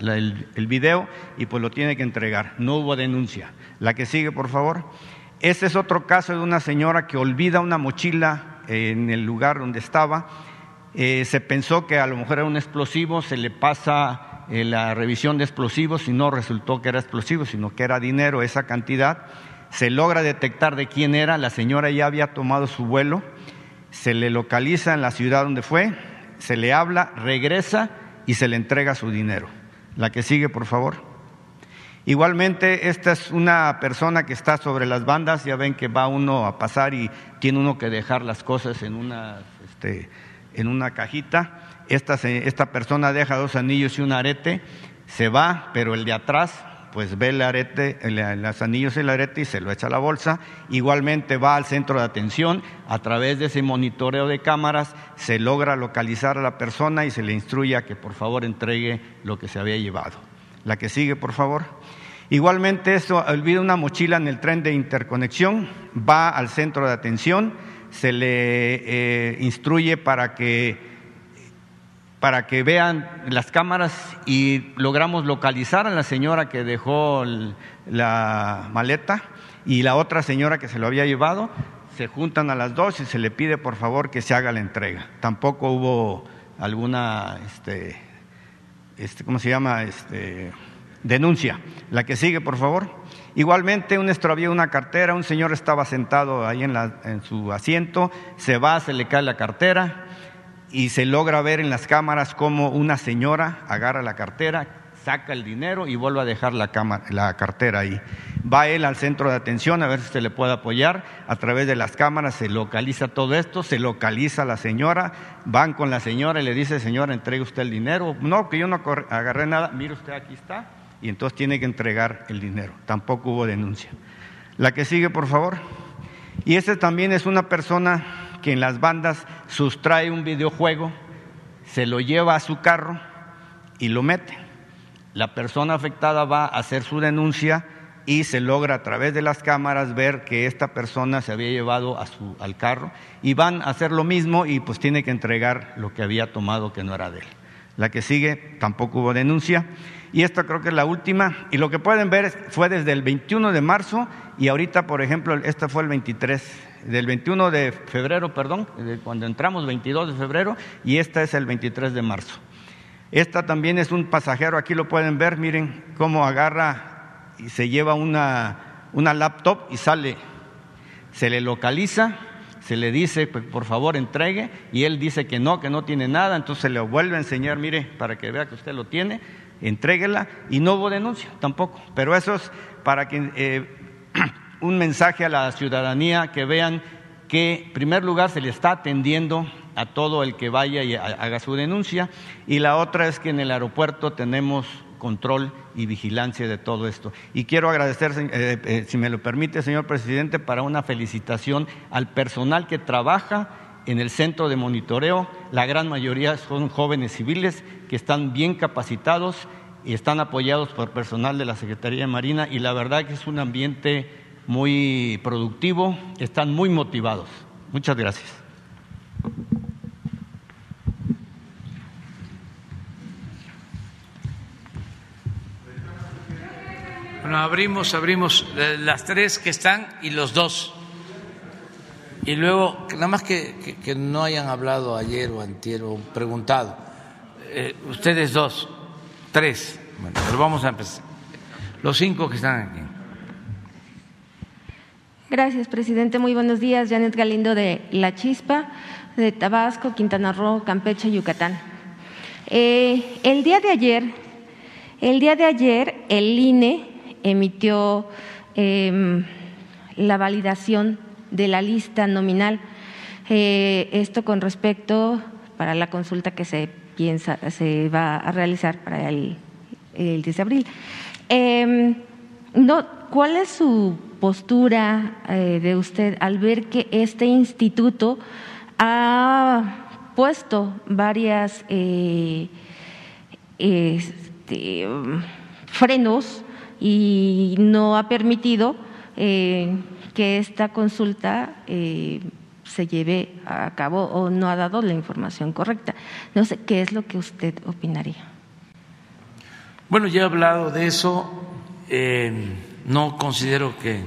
el, video y pues lo tiene que entregar. No hubo denuncia. La que sigue, por favor. Este es otro caso de una señora que olvida una mochila en el lugar donde estaba. Eh, se pensó que a lo mejor era un explosivo, se le pasa eh, la revisión de explosivos y no resultó que era explosivo, sino que era dinero, esa cantidad. Se logra detectar de quién era, la señora ya había tomado su vuelo, se le localiza en la ciudad donde fue, se le habla, regresa y se le entrega su dinero. La que sigue, por favor. Igualmente, esta es una persona que está sobre las bandas, ya ven que va uno a pasar y tiene uno que dejar las cosas en una, este, en una cajita. Esta, esta persona deja dos anillos y un arete, se va, pero el de atrás pues ve el arete, los anillos y el arete y se lo echa a la bolsa. Igualmente va al centro de atención, a través de ese monitoreo de cámaras se logra localizar a la persona y se le instruye a que por favor entregue lo que se había llevado. La que sigue, por favor. Igualmente, esto olvida una mochila en el tren de interconexión, va al centro de atención, se le eh, instruye para que, para que vean las cámaras y logramos localizar a la señora que dejó la maleta y la otra señora que se lo había llevado. Se juntan a las dos y se le pide por favor que se haga la entrega. Tampoco hubo alguna, este, este ¿cómo se llama? Este, denuncia. La que sigue, por favor. Igualmente, un extravío una cartera, un señor estaba sentado ahí en, en, su asiento, se va, se le cae la cartera y se logra ver en las cámaras cómo una señora agarra la cartera, saca el dinero y vuelve a dejar la, cartera ahí. Va él al centro de atención a ver si se le puede apoyar. A través de las cámaras se localiza todo esto, se localiza la señora, van con la señora y le dice, señora, entregue usted el dinero. No, que yo no agarré nada, mire usted, aquí está y entonces tiene que entregar el dinero. Tampoco hubo denuncia. La que sigue, por favor. Y este también es una persona que en las bandas sustrae un videojuego, se lo lleva a su carro y lo mete. La persona afectada va a hacer su denuncia y se logra a través de las cámaras ver que esta persona se había llevado al carro y van a hacer lo mismo y pues tiene que entregar lo que había tomado que no era de él. La que sigue tampoco hubo denuncia y esta creo que es la última. Y lo que pueden ver fue desde el 21 de marzo y ahorita, por ejemplo, esta fue el 23, del 21 de febrero, perdón, cuando entramos, 22 de febrero, y esta es el 23 de marzo. Esta también es un pasajero, aquí lo pueden ver, miren cómo agarra y se lleva una, una laptop y sale, se le localiza, se le dice, pues, por favor, entregue, y él dice que no, que no tiene nada, entonces se le vuelve a enseñar, mire, para que vea que usted lo tiene, entréguela y no hubo denuncia tampoco. Pero eso es para que eh, un mensaje a la ciudadanía que vean que en primer lugar se le está atendiendo a todo el que vaya y haga su denuncia y la otra es que en el aeropuerto tenemos control y vigilancia de todo esto. Y quiero agradecer, eh, eh, si me lo permite, señor presidente, para una felicitación al personal que trabaja en el centro de monitoreo. La gran mayoría son jóvenes civiles que están bien capacitados y están apoyados por personal de la Secretaría de Marina y la verdad que es un ambiente muy productivo, están muy motivados. Muchas gracias. Bueno, abrimos, abrimos eh, las tres que están y los dos. Y luego, nada más que, no hayan hablado ayer o antier o preguntado, eh, ustedes dos, tres, bueno, pero vamos a empezar. Los cinco que están aquí. Gracias, presidente. Muy buenos días. Janet Galindo de La Chispa, de Tabasco, Quintana Roo, Campeche, Yucatán. Eh, el día de ayer, el día de ayer, el INE emitió em, la validación de la lista nominal. Eh, esto con respecto para la consulta que se piensa se va a realizar para el, 10 de abril. Em, ¿Cuál es su postura eh, de usted al ver que este instituto ha puesto varias eh, este, frenos y no ha permitido que esta consulta eh, se lleve a cabo o no ha dado la información correcta. No sé qué es lo que usted opinaría. Bueno, ya he hablado de eso. Eh, no considero que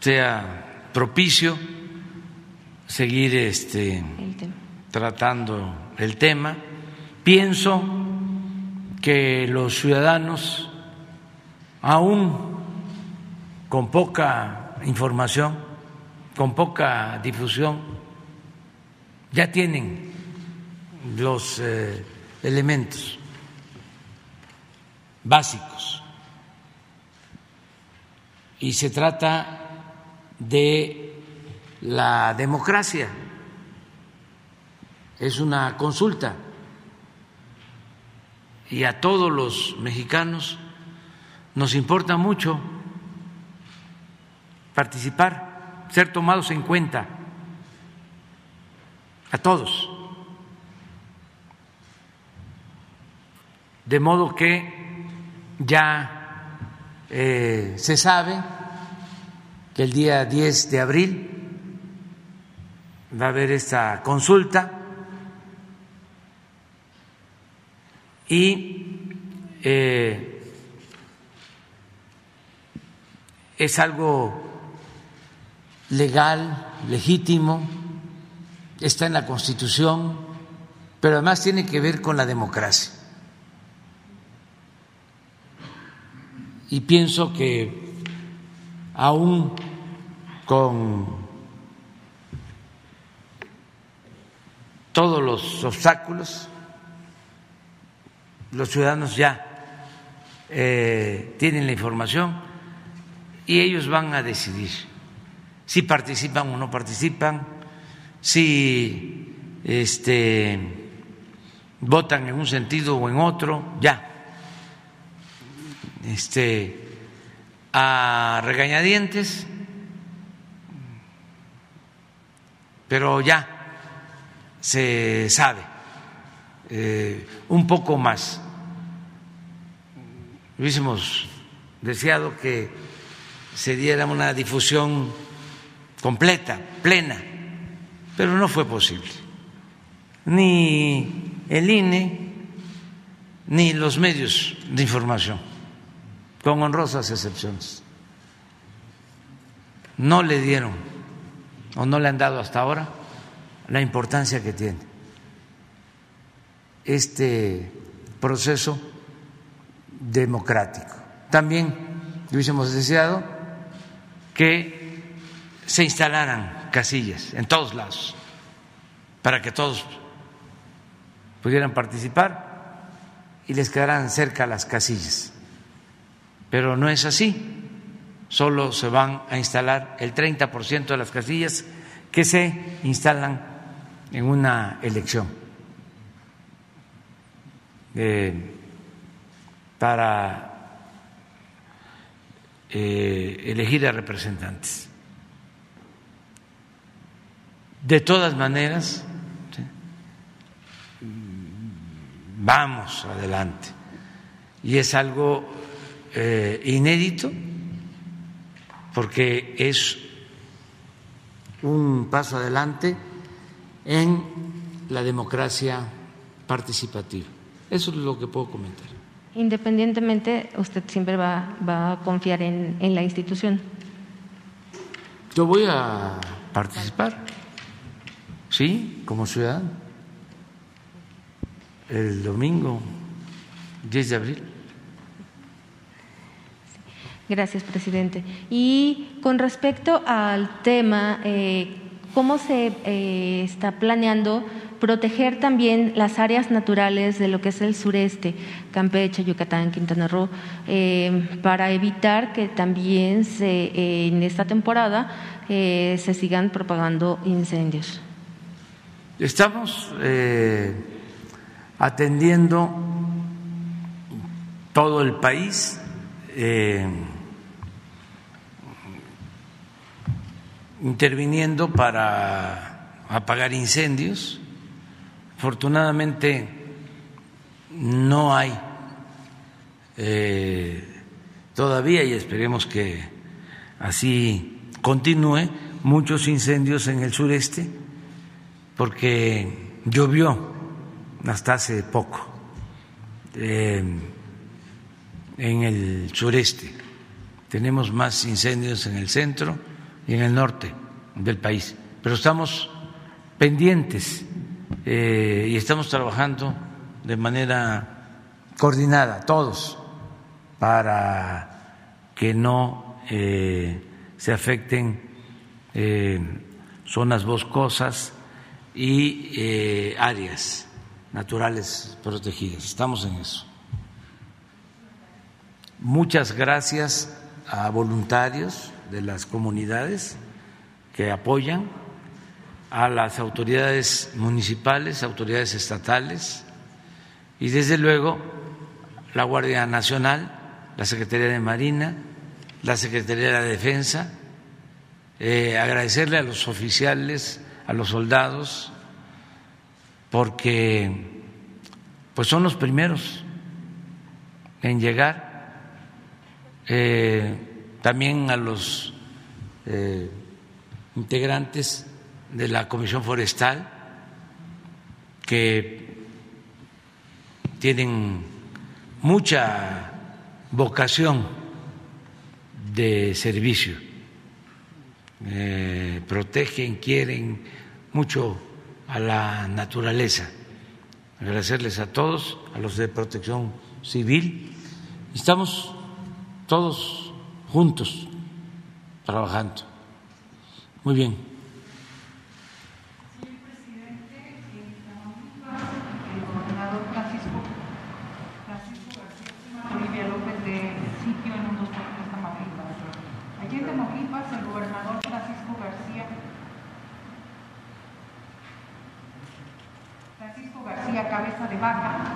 sea propicio seguir este, El tratando el tema. Pienso que los ciudadanos, aún con poca información, con poca difusión, ya tienen los eh, elementos básicos. Y se trata de la democracia. Es una consulta. Y a todos los mexicanos nos importa mucho participar, ser tomados en cuenta. A todos. De modo que ya eh, se sabe que el día 10 de abril va a haber esta consulta y eh, es algo legal, legítimo, está en la Constitución, pero además tiene que ver con la democracia. Y pienso que aún con todos los obstáculos, los ciudadanos ya eh, tienen la información y ellos van a decidir si participan o no participan, si este, votan en un sentido o en otro, ya. Este, a regañadientes, pero ya se sabe eh, un poco más. Hubiésemos deseado que se diera una difusión completa, plena, pero no fue posible. Ni el INE ni los medios de información, con honrosas excepciones, no le dieron o no le han dado hasta ahora la importancia que tiene este proceso democrático. También hubiésemos deseado que se instalaran casillas en todos lados para que todos pudieran participar y les quedaran cerca las casillas. Pero no es así. Solo se van a instalar el 30% de las casillas que se instalan en una elección eh, para eh, elegir a representantes. De todas maneras, vamos adelante. Y es algo eh, inédito porque es un paso adelante en la democracia participativa. Eso es lo que puedo comentar. Independientemente, usted siempre va, va a confiar en, en la institución. Yo voy a participar, sí, como ciudadano, el domingo 10 de abril. Gracias, presidente. Y con respecto al tema, eh, ¿cómo se eh, está planeando proteger también las áreas naturales de lo que es el sureste, Campeche, Yucatán, Quintana Roo, eh, para evitar que también se, en esta temporada eh, se sigan propagando incendios? Estamos eh, atendiendo todo el país. eh, interviniendo para apagar incendios. Afortunadamente no hay eh, todavía, y esperemos que así continúe, muchos incendios en el sureste, porque llovió hasta hace poco. Eh, en el sureste, tenemos más incendios en el centro y en el norte del país, pero estamos pendientes eh, y estamos trabajando de manera coordinada, todos, para que no eh, se afecten eh, zonas boscosas y áreas naturales protegidas. Estamos en eso. Muchas gracias a voluntarios de las comunidades que apoyan, a las autoridades municipales, autoridades estatales y desde luego la Guardia Nacional, la Secretaría de Marina, la Secretaría de Defensa, eh, agradecerle a los oficiales, a los soldados, porque pues son los primeros en llegar eh, también a los eh, integrantes de la Comisión Forestal que tienen mucha vocación de servicio, eh, protegen, quieren mucho a la naturaleza. Agradecerles a todos, a los de protección civil. Estamos todos juntos trabajando. Muy bien. Señor presidente, el gobernador Francisco, Francisco García Olivia López de sitio en un dos de Tamaulipas. Allí en Tamaulipas, el gobernador Francisco García Francisco García Cabeza de Vaca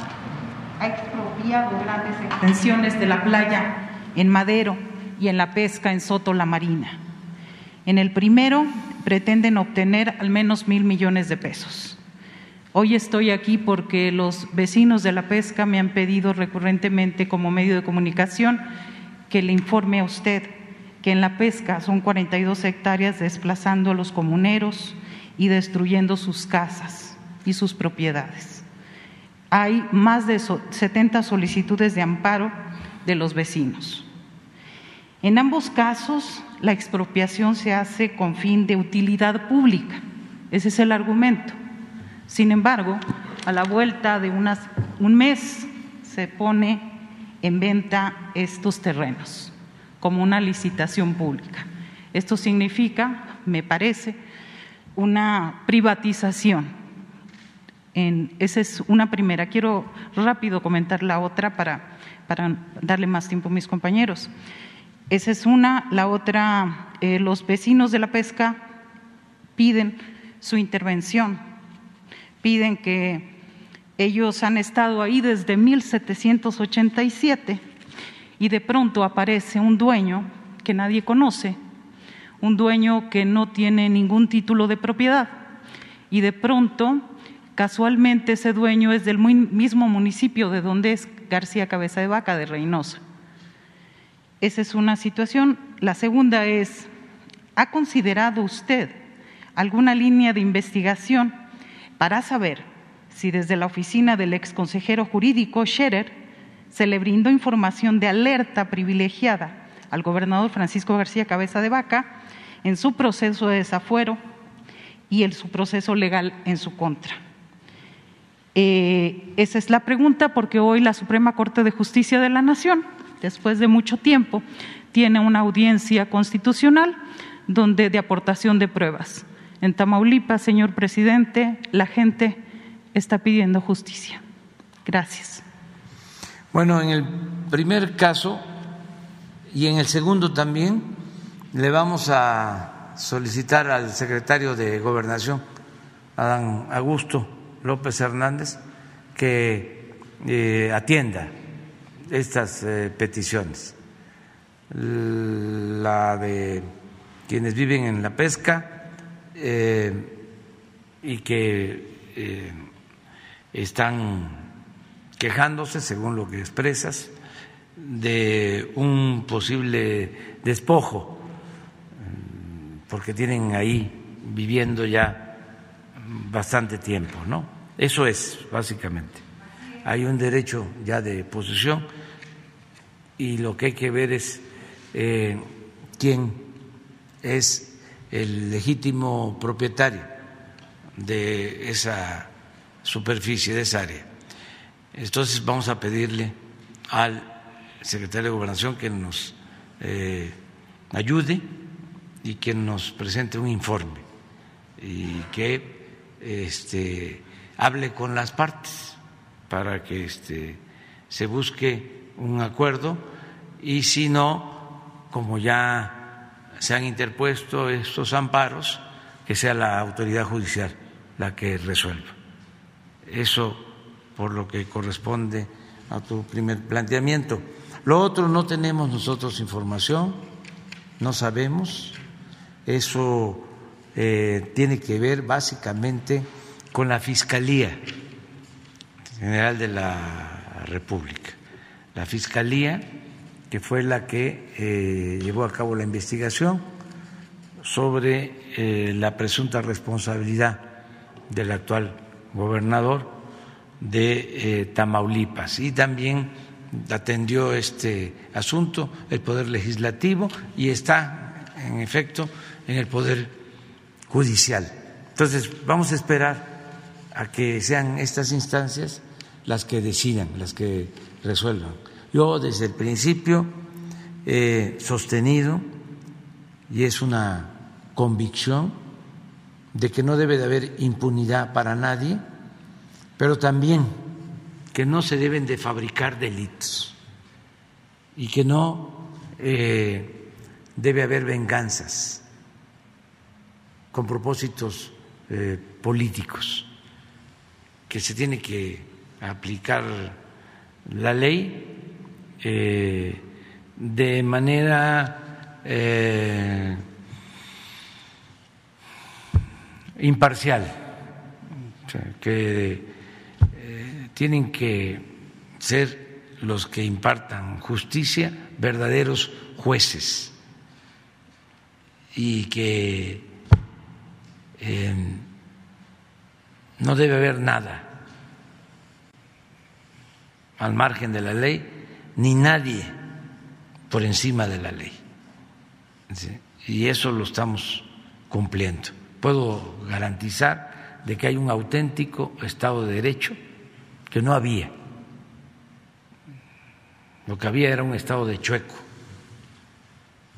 ha expropiado grandes extensiones de la playa en Madero y en la pesca en Soto La Marina. En el primero pretenden obtener al menos mil millones de pesos. Hoy estoy aquí porque los vecinos de la pesca me han pedido recurrentemente como medio de comunicación que le informe a usted que en la pesca son 42 hectáreas desplazando a los comuneros y destruyendo sus casas y sus propiedades. Hay más de 70 solicitudes de amparo de los vecinos. En ambos casos, la expropiación se hace con fin de utilidad pública. Ese es el argumento. Sin embargo, a la vuelta de un mes se pone en venta estos terrenos como una licitación pública. Esto significa, me parece, una privatización. esa es una primera. Quiero rápido comentar la otra para darle más tiempo a mis compañeros. Esa es una. La otra, eh, los vecinos de la pesca piden su intervención, piden que ellos han estado ahí desde 1787 y de pronto aparece un dueño que nadie conoce, un dueño que no tiene ningún título de propiedad y de pronto, casualmente, ese dueño es del mismo municipio de donde es García Cabeza de Vaca, de Reynosa. Esa es una situación. La segunda es, ¿ha considerado usted alguna línea de investigación para saber si desde la oficina del ex consejero jurídico Scherer se le brindó información de alerta privilegiada al gobernador Francisco García Cabeza de Vaca en su proceso de desafuero y en su proceso legal en su contra? Eh, esa es la pregunta porque hoy la Suprema Corte de Justicia de la Nación después de mucho tiempo, tiene una audiencia constitucional donde de aportación de pruebas. En Tamaulipas, señor presidente, la gente está pidiendo justicia. Gracias. Bueno, en el primer caso y en el segundo también le vamos a solicitar al secretario de Gobernación, Adán Augusto López Hernández, que eh, atienda estas eh, peticiones. La de quienes viven en la pesca eh, y que eh, están quejándose, según lo que expresas, de un posible despojo, porque tienen ahí viviendo ya bastante tiempo, ¿no? Eso es, básicamente. Hay un derecho ya de posesión y lo que hay que ver es eh, quién es el legítimo propietario de esa superficie, de esa área. Entonces vamos a pedirle al secretario de Gobernación que nos eh, ayude y que nos presente un informe y que este, hable con las partes para que este, se busque un acuerdo y si no, como ya se han interpuesto estos amparos, que sea la autoridad judicial la que resuelva. Eso por lo que corresponde a tu primer planteamiento. Lo otro, no tenemos nosotros información, no sabemos, eso eh, tiene que ver básicamente con la Fiscalía General de la República. La Fiscalía, que fue la que eh, llevó a cabo la investigación sobre eh, la presunta responsabilidad del actual gobernador de eh, Tamaulipas y también atendió este asunto el Poder Legislativo y está, en efecto, en el Poder Judicial. Entonces, vamos a esperar a que sean estas instancias las que decidan, las que resuelvan. Yo desde el principio he sostenido, y es una convicción, de que no debe de haber impunidad para nadie, pero también que no se deben de fabricar delitos y que no eh, debe haber venganzas con propósitos eh, políticos, que se tiene que aplicar la ley eh, de manera imparcial, que tienen que ser los que impartan justicia verdaderos jueces. Y que no debe haber nada al margen de la ley ni nadie por encima de la ley. Y eso lo estamos cumpliendo. Puedo garantizar de que hay un auténtico Estado de Derecho que no había. Lo que había era un estado de chueco,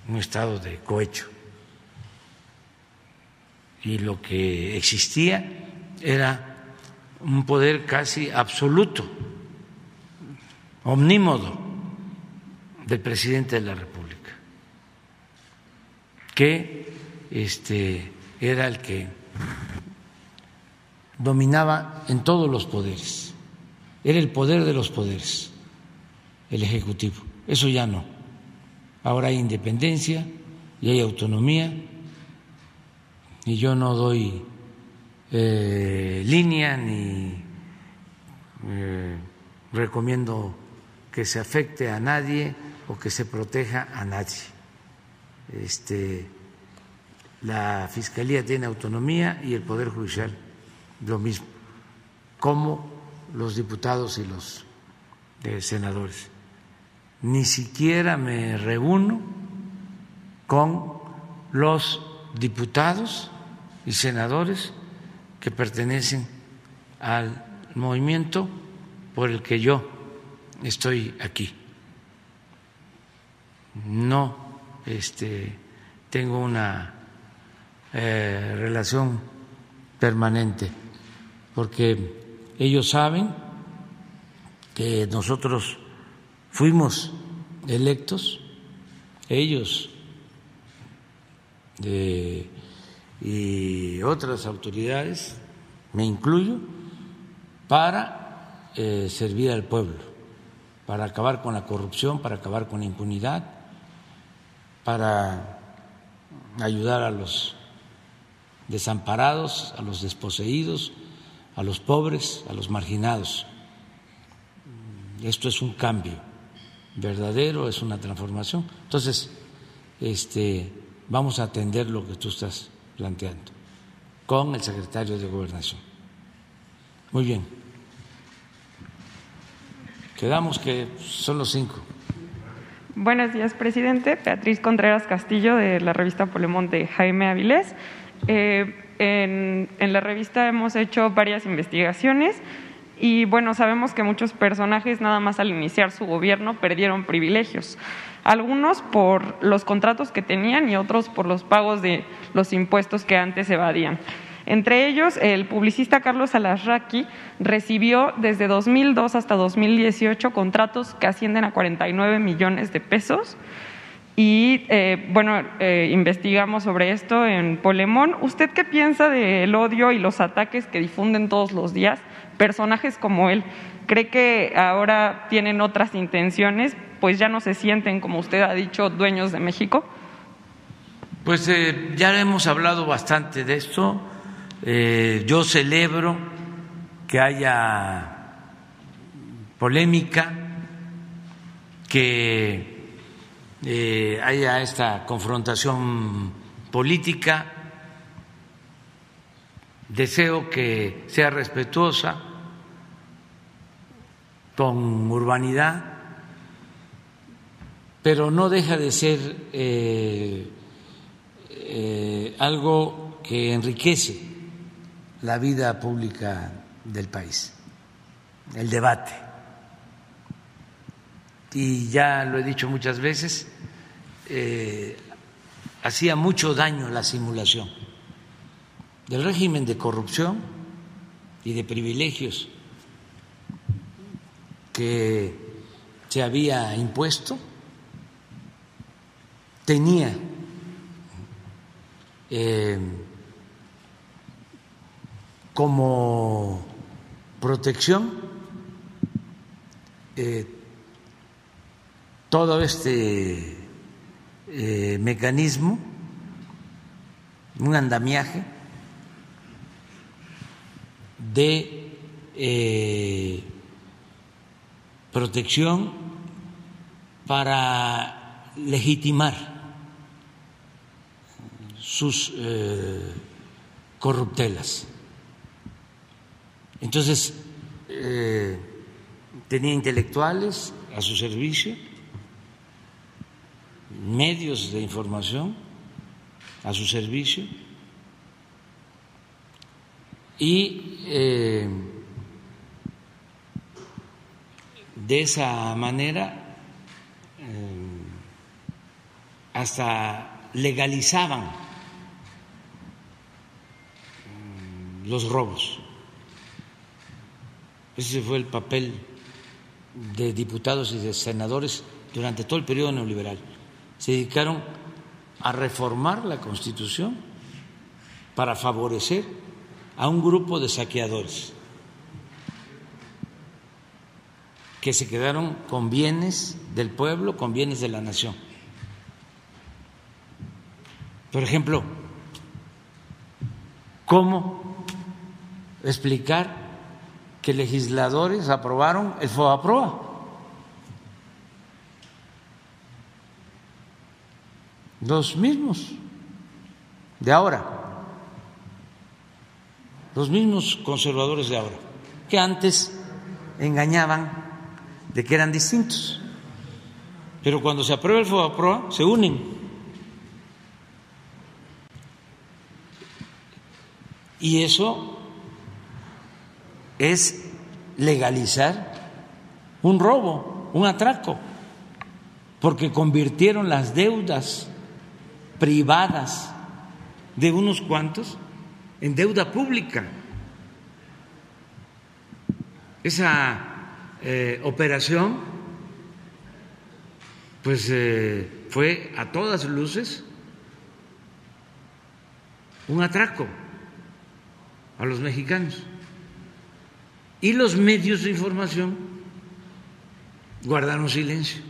un estado de cohecho. Y lo que existía era un poder casi absoluto, omnímodo del presidente de la República, que este, era el que dominaba en todos los poderes era el poder de los poderes, el Ejecutivo. Eso ya no. Ahora hay independencia y hay autonomía y yo no doy eh, línea ni eh, recomiendo que se afecte a nadie o que se proteja a nadie. Este, la Fiscalía tiene autonomía y el Poder Judicial lo mismo. ¿Cómo los diputados y los eh, senadores. Ni siquiera me reúno con los diputados y senadores que pertenecen al movimiento por el que yo estoy aquí. No este, tengo una eh, relación permanente, porque ellos saben que nosotros fuimos electos, ellos y otras autoridades, me incluyo, para eh, servir al pueblo, para acabar con la corrupción, para acabar con la impunidad, para ayudar a los desamparados, a los desposeídos, a los pobres, a los marginados. Esto es un cambio verdadero, es una transformación. Entonces, este, vamos a atender lo que tú estás planteando con el secretario de Gobernación. Muy bien. Quedamos que son los cinco. Buenos días, presidente. Beatriz Contreras Castillo, de la revista Polemón de Jaime Avilés. Eh, en, en la revista hemos hecho varias investigaciones y, bueno, sabemos que muchos personajes, nada más al iniciar su gobierno, perdieron privilegios. Algunos por los contratos que tenían y otros por los pagos de los impuestos que antes evadían. Entre ellos, el publicista Carlos Alasraqui recibió desde 2002 hasta 2018 contratos que ascienden a 49 millones de pesos. Y eh, bueno, eh, investigamos sobre esto en Polemón. ¿Usted qué piensa del odio y los ataques que difunden todos los días personajes como él? ¿Cree que ahora tienen otras intenciones? Pues ya no se sienten, como usted ha dicho, dueños de México. Pues eh, ya hemos hablado bastante de esto. Eh, yo celebro que haya polémica, que eh, haya esta confrontación política. Deseo que sea respetuosa, con urbanidad, pero no deja de ser eh, algo que enriquece la vida pública del país, el debate. Y ya lo he dicho muchas veces, eh, hacía mucho daño la simulación del régimen de corrupción y de privilegios que se había impuesto, tenía eh, como protección eh, todo este eh, mecanismo, un andamiaje de eh, protección para legitimar sus corruptelas. Entonces, eh, tenía intelectuales a su servicio, medios de información a su servicio y eh, de esa manera eh, hasta legalizaban los robos. Ese fue el papel de diputados y de senadores durante todo el periodo neoliberal. Se dedicaron a reformar la Constitución para favorecer a un grupo de saqueadores que se quedaron con bienes del pueblo, con bienes de la nación. Por ejemplo, ¿cómo explicar que legisladores aprobaron el FOAPROA. Los mismos de ahora, los mismos conservadores de ahora, que antes engañaban de que eran distintos. Pero cuando se aprueba el FOAPROA, se unen. Y eso es legalizar un robo, un atraco, porque convirtieron las deudas privadas de unos cuantos en deuda pública. Esa eh, operación pues eh, fue a todas luces un atraco a los mexicanos y los medios de información guardaron silencio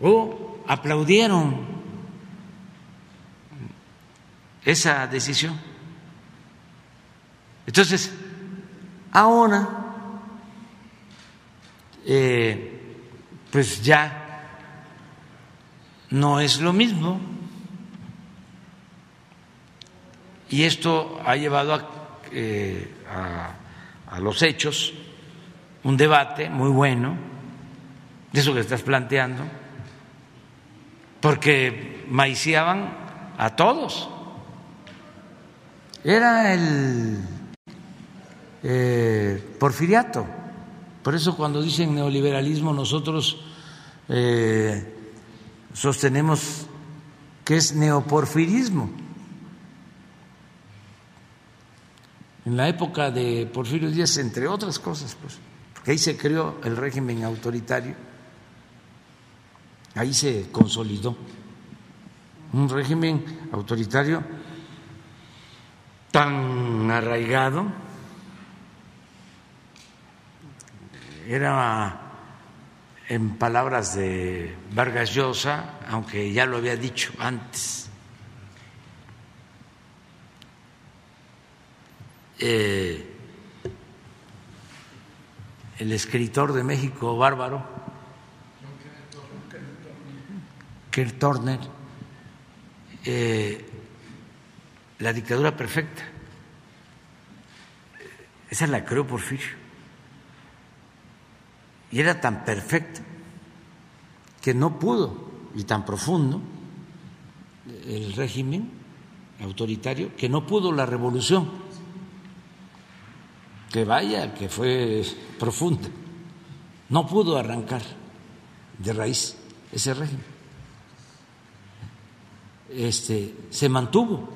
o aplaudieron esa decisión. Entonces, ahora, eh, pues ya no es lo mismo. Y esto ha llevado a, eh, a a los hechos, un debate muy bueno de eso que estás planteando, porque maiciaban a todos. Era el eh, porfiriato. Por eso cuando dicen neoliberalismo nosotros eh, sostenemos que es neoporfirismo. En la época de Porfirio Díaz, entre otras cosas, pues, porque ahí se creó el régimen autoritario, ahí se consolidó un régimen autoritario tan arraigado, era en palabras de Vargas Llosa, aunque ya lo había dicho antes, eh, el escritor de México bárbaro, Kurt Turner, eh, la dictadura perfecta. Esa la creó Porfirio. Y era tan perfecta que no pudo, y tan profundo el régimen autoritario, que no pudo la revolución. Que vaya, que fue profunda. No pudo arrancar de raíz ese régimen este, se mantuvo,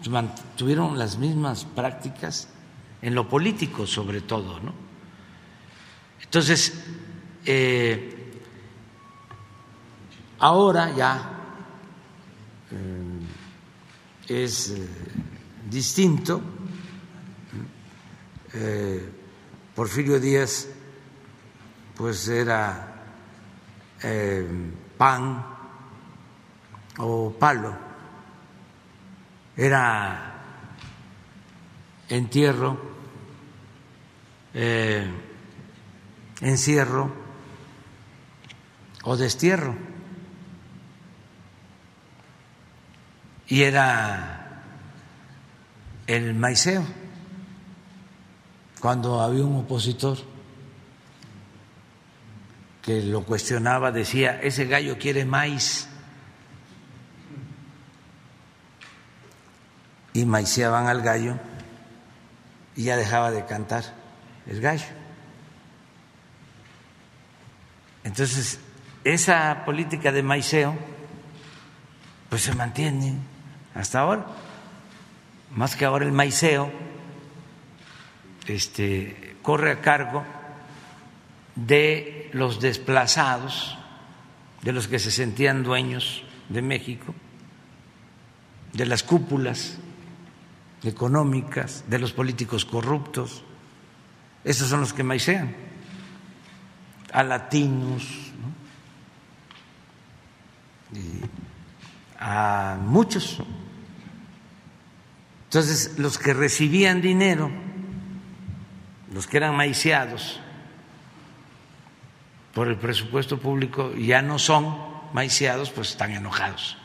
se mantuvieron las mismas prácticas en lo político sobre todo, ¿no? Entonces, eh, ahora ya eh, es eh, distinto. Porfirio Díaz, pues era pan o palo, era entierro, eh, encierro o destierro. Y era el maiceo, cuando había un opositor que lo cuestionaba, decía, ese gallo quiere maíz. y maiceaban al gallo y ya dejaba de cantar el gallo. Entonces, esa política de maiceo pues se mantiene hasta ahora. Más que ahora el maiceo este, corre a cargo de los desplazados, de los que se sentían dueños de México, de las cúpulas económicas, de los políticos corruptos. Esos son los que maicean. A latinos, a muchos. Entonces, los que recibían dinero, los que eran maiciados por el presupuesto público, ya no son maiciados, pues están enojados.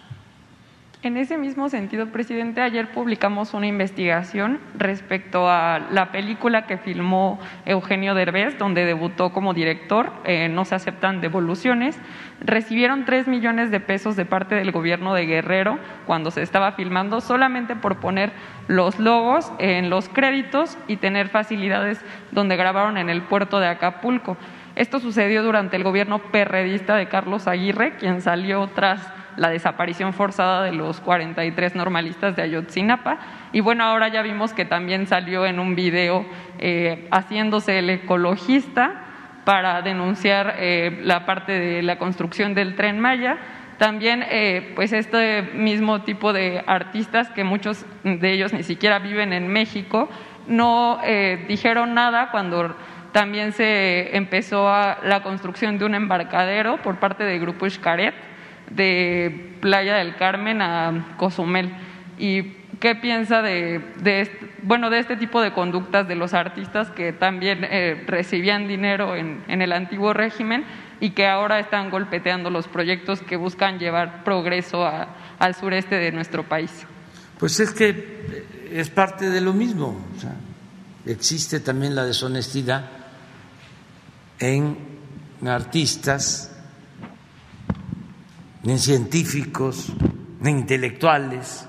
En ese mismo sentido, presidente, ayer publicamos una investigación respecto a la película que filmó Eugenio Derbez, donde debutó como director, eh, No se aceptan devoluciones. Recibieron tres millones de pesos de parte del gobierno de Guerrero cuando se estaba filmando, solamente por poner los logos en los créditos y tener facilidades donde grabaron en el puerto de Acapulco. Esto sucedió durante el gobierno perredista de Carlos Aguirre, quien salió tras la desaparición forzada de los 43 normalistas de Ayotzinapa. Y bueno, ahora ya vimos que también salió en un video eh, haciéndose el ecologista para denunciar eh, la parte de la construcción del tren Maya. También, eh, pues, este mismo tipo de artistas, que muchos de ellos ni siquiera viven en México, no dijeron nada cuando también se empezó la construcción de un embarcadero por parte del Grupo Xcaret de Playa del Carmen a Cozumel. ¿Y qué piensa de, este, bueno, de este tipo de conductas de los artistas que también eh, recibían dinero en, el antiguo régimen y que ahora están golpeteando los proyectos que buscan llevar progreso al sureste de nuestro país? Pues es que es parte de lo mismo. existe también la deshonestidad en artistas, ni científicos, ni intelectuales.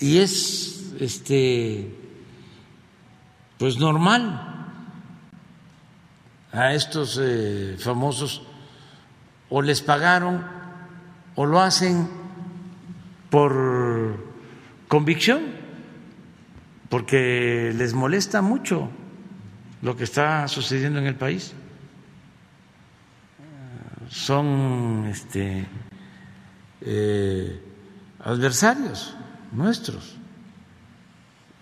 Y es este pues normal a estos eh, famosos o les pagaron o lo hacen por convicción, porque les molesta mucho lo que está sucediendo en el país. Son este, eh, adversarios nuestros.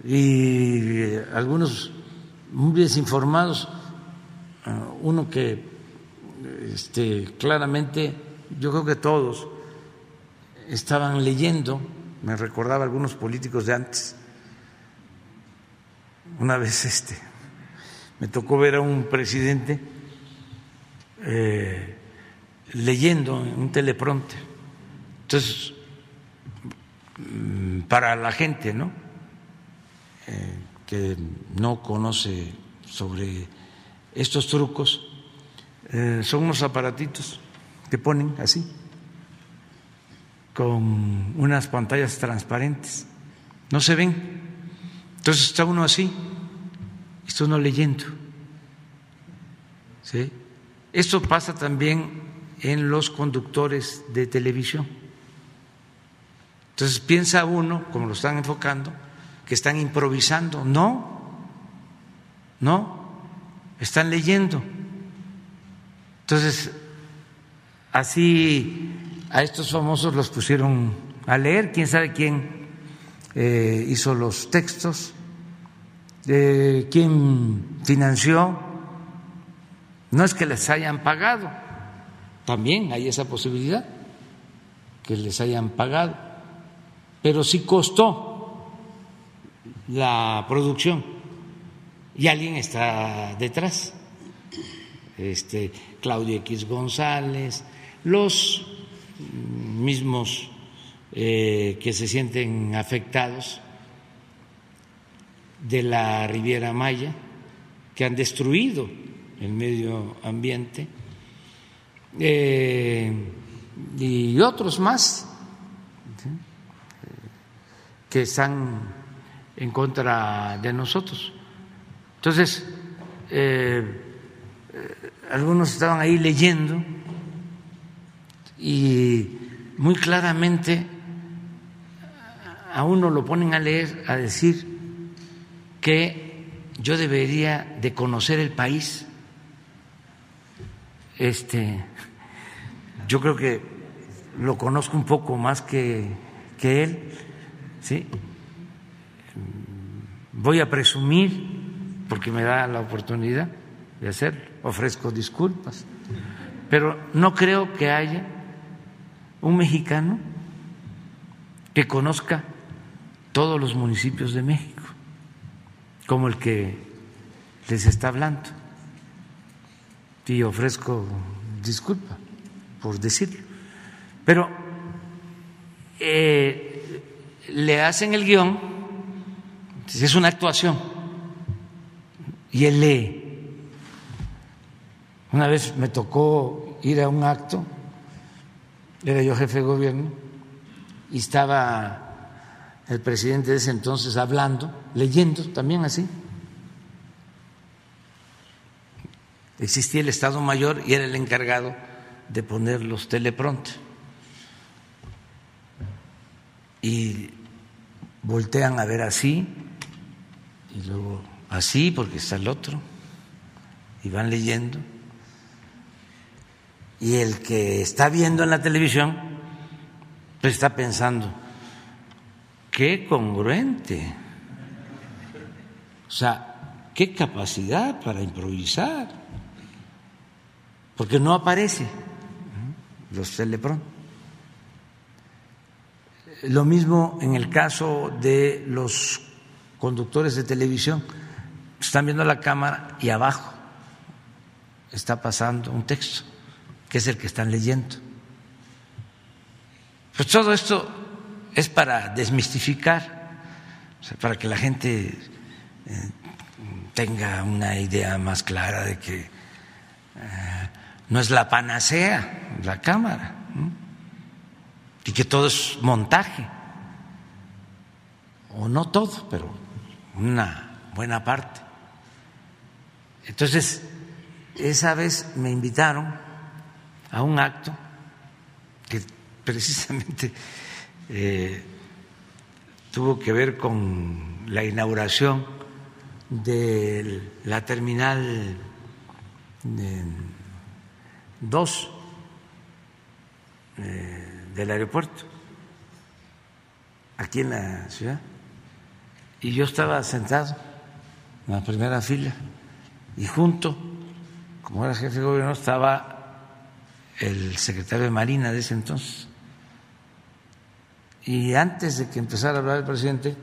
Y algunos muy desinformados, uno que este, claramente, yo creo que todos estaban leyendo, me recordaba algunos políticos de antes, una vez este, me tocó ver a un presidente eh, leyendo en un teleprompter. Entonces, mm, para la gente, ¿no? Eh, que no conoce sobre estos trucos, eh, son unos aparatitos que ponen así, con unas pantallas transparentes, no se ven. Entonces está uno así, está uno leyendo. ¿sí? Esto pasa también en los conductores de televisión. Entonces piensa uno, como lo están enfocando, que están improvisando. No, no, están leyendo. Entonces, así a estos famosos los pusieron a leer, quién sabe quién eh, hizo los textos, quién financió. No es que les hayan pagado, también hay esa posibilidad, que les hayan pagado, pero sí costó la producción y alguien está detrás. Este, Claudio X González, los mismos eh, que se sienten afectados de la Riviera Maya, que han destruido el medio ambiente, eh, y otros más que están en contra de nosotros. Entonces, eh, algunos estaban ahí leyendo y muy claramente a uno lo ponen a leer, a decir que yo debería de conocer el país. Este, yo creo que lo conozco un poco más que, que él, ¿sí? voy a presumir, porque me da la oportunidad de hacerlo, ofrezco disculpas, pero no creo que haya un mexicano que conozca todos los municipios de México, como el que les está hablando. Y ofrezco disculpa por decirlo. Pero eh, le hacen el guion es una actuación. Y él lee. Una vez me tocó ir a un acto, era yo jefe de gobierno, y estaba el presidente de ese entonces hablando, leyendo también así. Existía el Estado Mayor y era el encargado de poner los teleprontes. Y voltean a ver así y luego así porque está el otro, y van leyendo. Y el que está viendo en la televisión, pues está pensando, qué congruente, o sea, qué capacidad para improvisar, porque no aparece los telepron. Lo mismo en el caso de los conductores de televisión están viendo la cámara y abajo está pasando un texto, que es el que están leyendo. Pues todo esto es para desmistificar, para que la gente eh, tenga una idea más clara de que eh, no es la panacea la Cámara y que todo es montaje, o no todo, pero una buena parte. Entonces, esa vez me invitaron a un acto que precisamente eh, tuvo que ver con la inauguración de la terminal 2 eh, del aeropuerto, aquí en la ciudad. Y yo estaba sentado en la primera fila y junto, como era jefe de gobierno, estaba el secretario de Marina de ese entonces. Y antes de que empezara a hablar el presidente,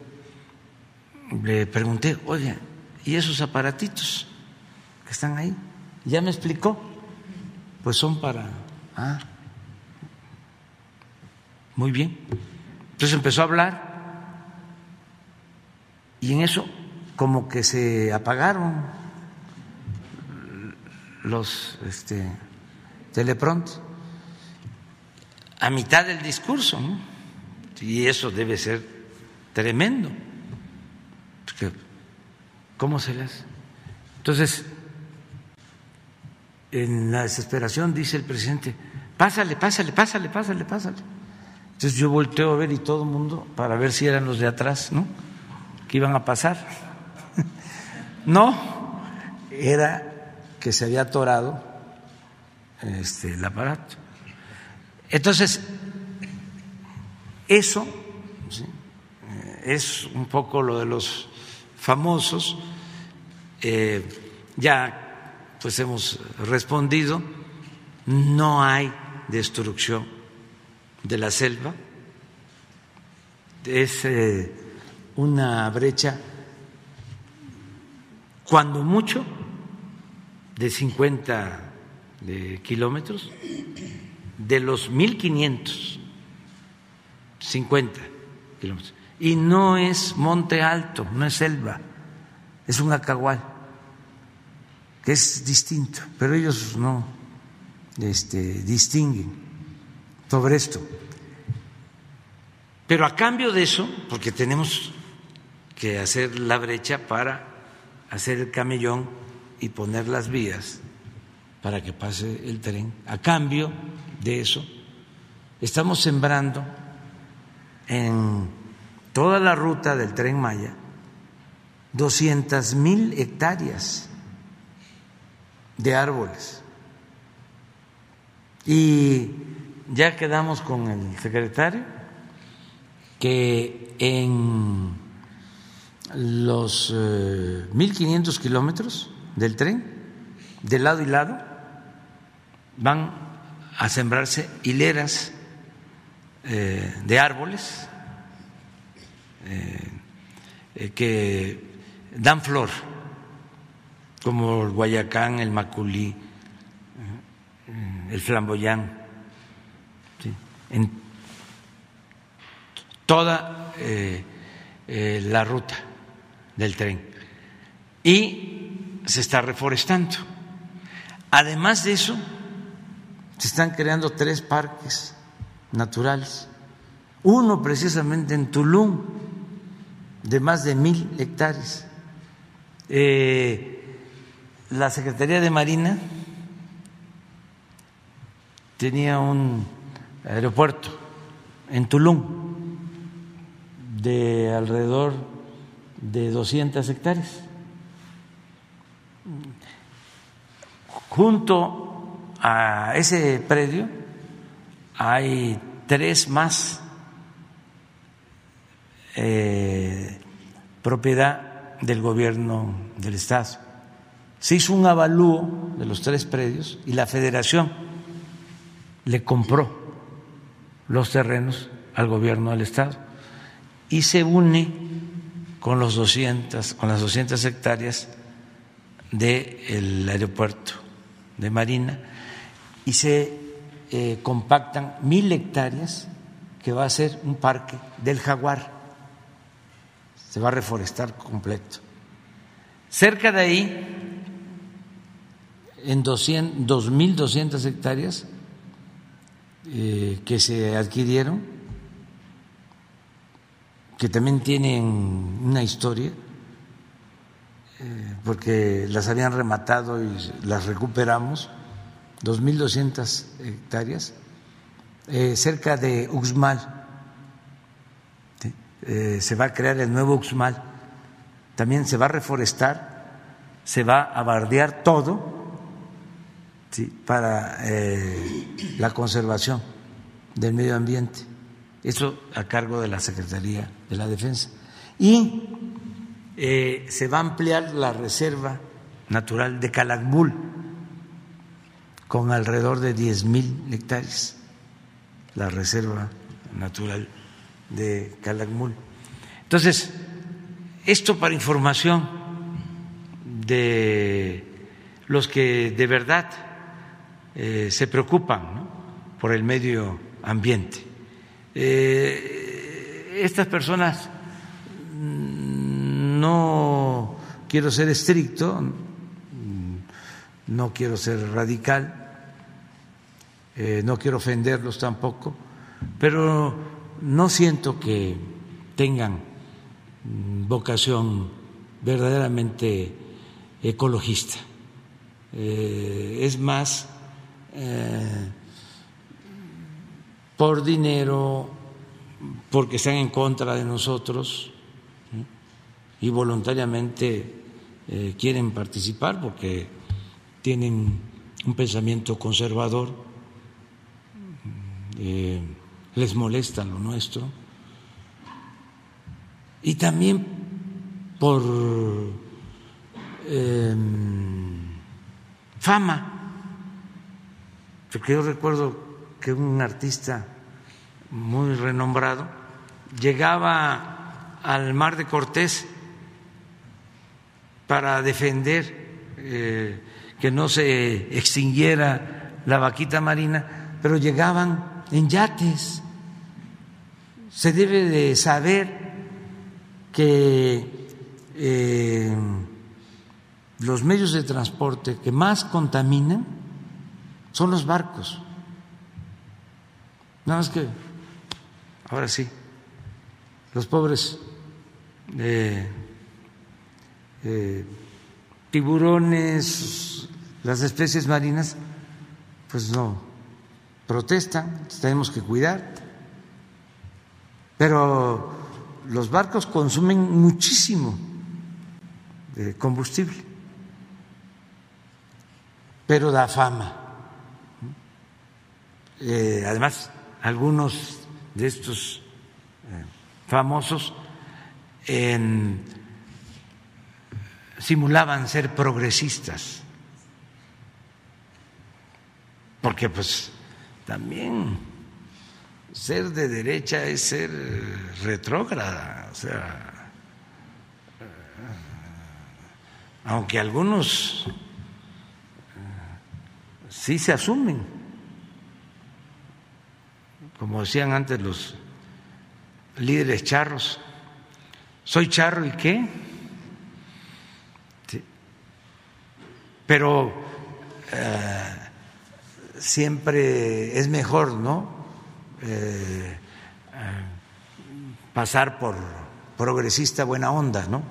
le pregunté, oye, ¿y esos aparatitos que están ahí? Ya me explicó, pues son para... Ah, muy bien. Entonces empezó a hablar y en eso como que se apagaron los este, teleprontos a mitad del discurso, y eso debe ser tremendo. ¿Cómo se las? Entonces, en la desesperación dice el presidente, pásale, pásale, pásale, pásale, pásale. Entonces yo volteo a ver y todo el mundo para ver si eran los de atrás, ¿no? Que iban a pasar. no, era que se había atorado este, el aparato. Entonces, eso es un poco lo de los famosos. Eh, ya pues hemos respondido, no hay destrucción de la selva, es eh, una brecha cuando mucho de 50 de kilómetros, de los 1.500, 50 kilómetros. Y no es monte alto, no es selva, es un acagual, es distinto, pero ellos no este, distinguen sobre esto. Pero a cambio de eso, porque tenemos que hacer la brecha para hacer el camellón y poner las vías para que pase el tren, a cambio de eso, estamos sembrando en toda la ruta del tren Maya 200 mil hectáreas de árboles. Y ya quedamos con el secretario que en los 1.500 eh, kilómetros del tren, de lado y lado, van a sembrarse hileras eh, de árboles eh, que dan flor, como el guayacán, el maculí, el flamboyán en toda eh, eh, la ruta del tren y se está reforestando. Además de eso, se están creando tres parques naturales, uno precisamente en Tulum, de más de mil hectáreas. Eh, la Secretaría de Marina tenía un aeropuerto en Tulum de alrededor de 200 hectáreas. Junto a ese predio hay tres más eh, propiedad del gobierno del Estado. Se hizo un avalúo de los tres predios y la federación le compró los terrenos al gobierno del Estado y se une con, los 200, con las 200 hectáreas del aeropuerto de Marina y se eh, compactan mil hectáreas que va a ser un parque del jaguar. Se va a reforestar completo. Cerca de ahí, en 2.200 hectáreas eh, que se adquirieron, que también tienen una historia, eh, porque las habían rematado y las recuperamos, 2.200 hectáreas, eh, cerca de Uxmal. se va a crear el nuevo Uxmal también se va a reforestar, se va a bardear todo para eh, la conservación del medio ambiente. Eso a cargo de la Secretaría de la Defensa. Y eh, se va a ampliar la reserva natural de Calakmul con alrededor de 10 mil hectáreas, la reserva natural de Calakmul. Entonces, esto para información de los que de verdad eh, se preocupan por el medio ambiente. Eh, estas personas mm, no quiero ser estricto, no quiero ser radical, eh, no quiero ofenderlos tampoco, pero no siento que tengan vocación verdaderamente ecologista. Es más eh, por dinero, porque están en contra de nosotros y voluntariamente eh, quieren participar porque tienen un pensamiento conservador, les molesta lo nuestro. Y también por em, fama, porque yo recuerdo que un artista muy renombrado llegaba al mar de Cortés para defender eh, que no se extinguiera la vaquita marina, pero llegaban en yates. Se debe de saber que eh, los medios de transporte que más contaminan son los barcos. Nada más que, ahora sí, los pobres eh, eh, tiburones, las especies marinas, pues no protestan, tenemos que cuidar. Pero los barcos consumen muchísimo combustible, pero da fama. Eh, además, algunos de estos eh, famosos simulaban ser progresistas, porque pues también ser de derecha es ser retrógrada, o sea, aunque algunos eh, sí se asumen, como decían antes los líderes charros, soy charro y qué, pero eh, siempre es mejor, ¿no? Eh, pasar por progresista buena onda, ¿no?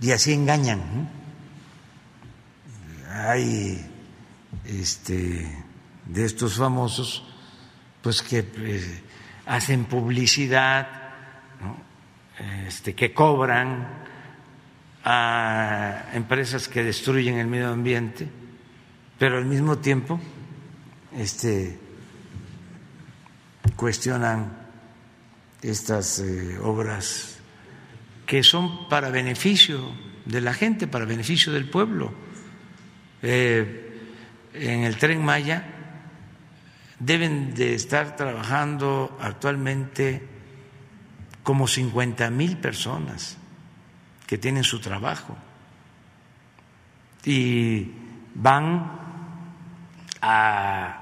Y así engañan. Hay este, de estos famosos, pues que eh, hacen publicidad, este, que cobran a empresas que destruyen el medio ambiente, pero al mismo tiempo este, cuestionan estas eh, obras que son para beneficio de la gente, para beneficio del pueblo. Eh, en el tren Maya deben de estar trabajando actualmente como 50 mil personas que tienen su trabajo y van a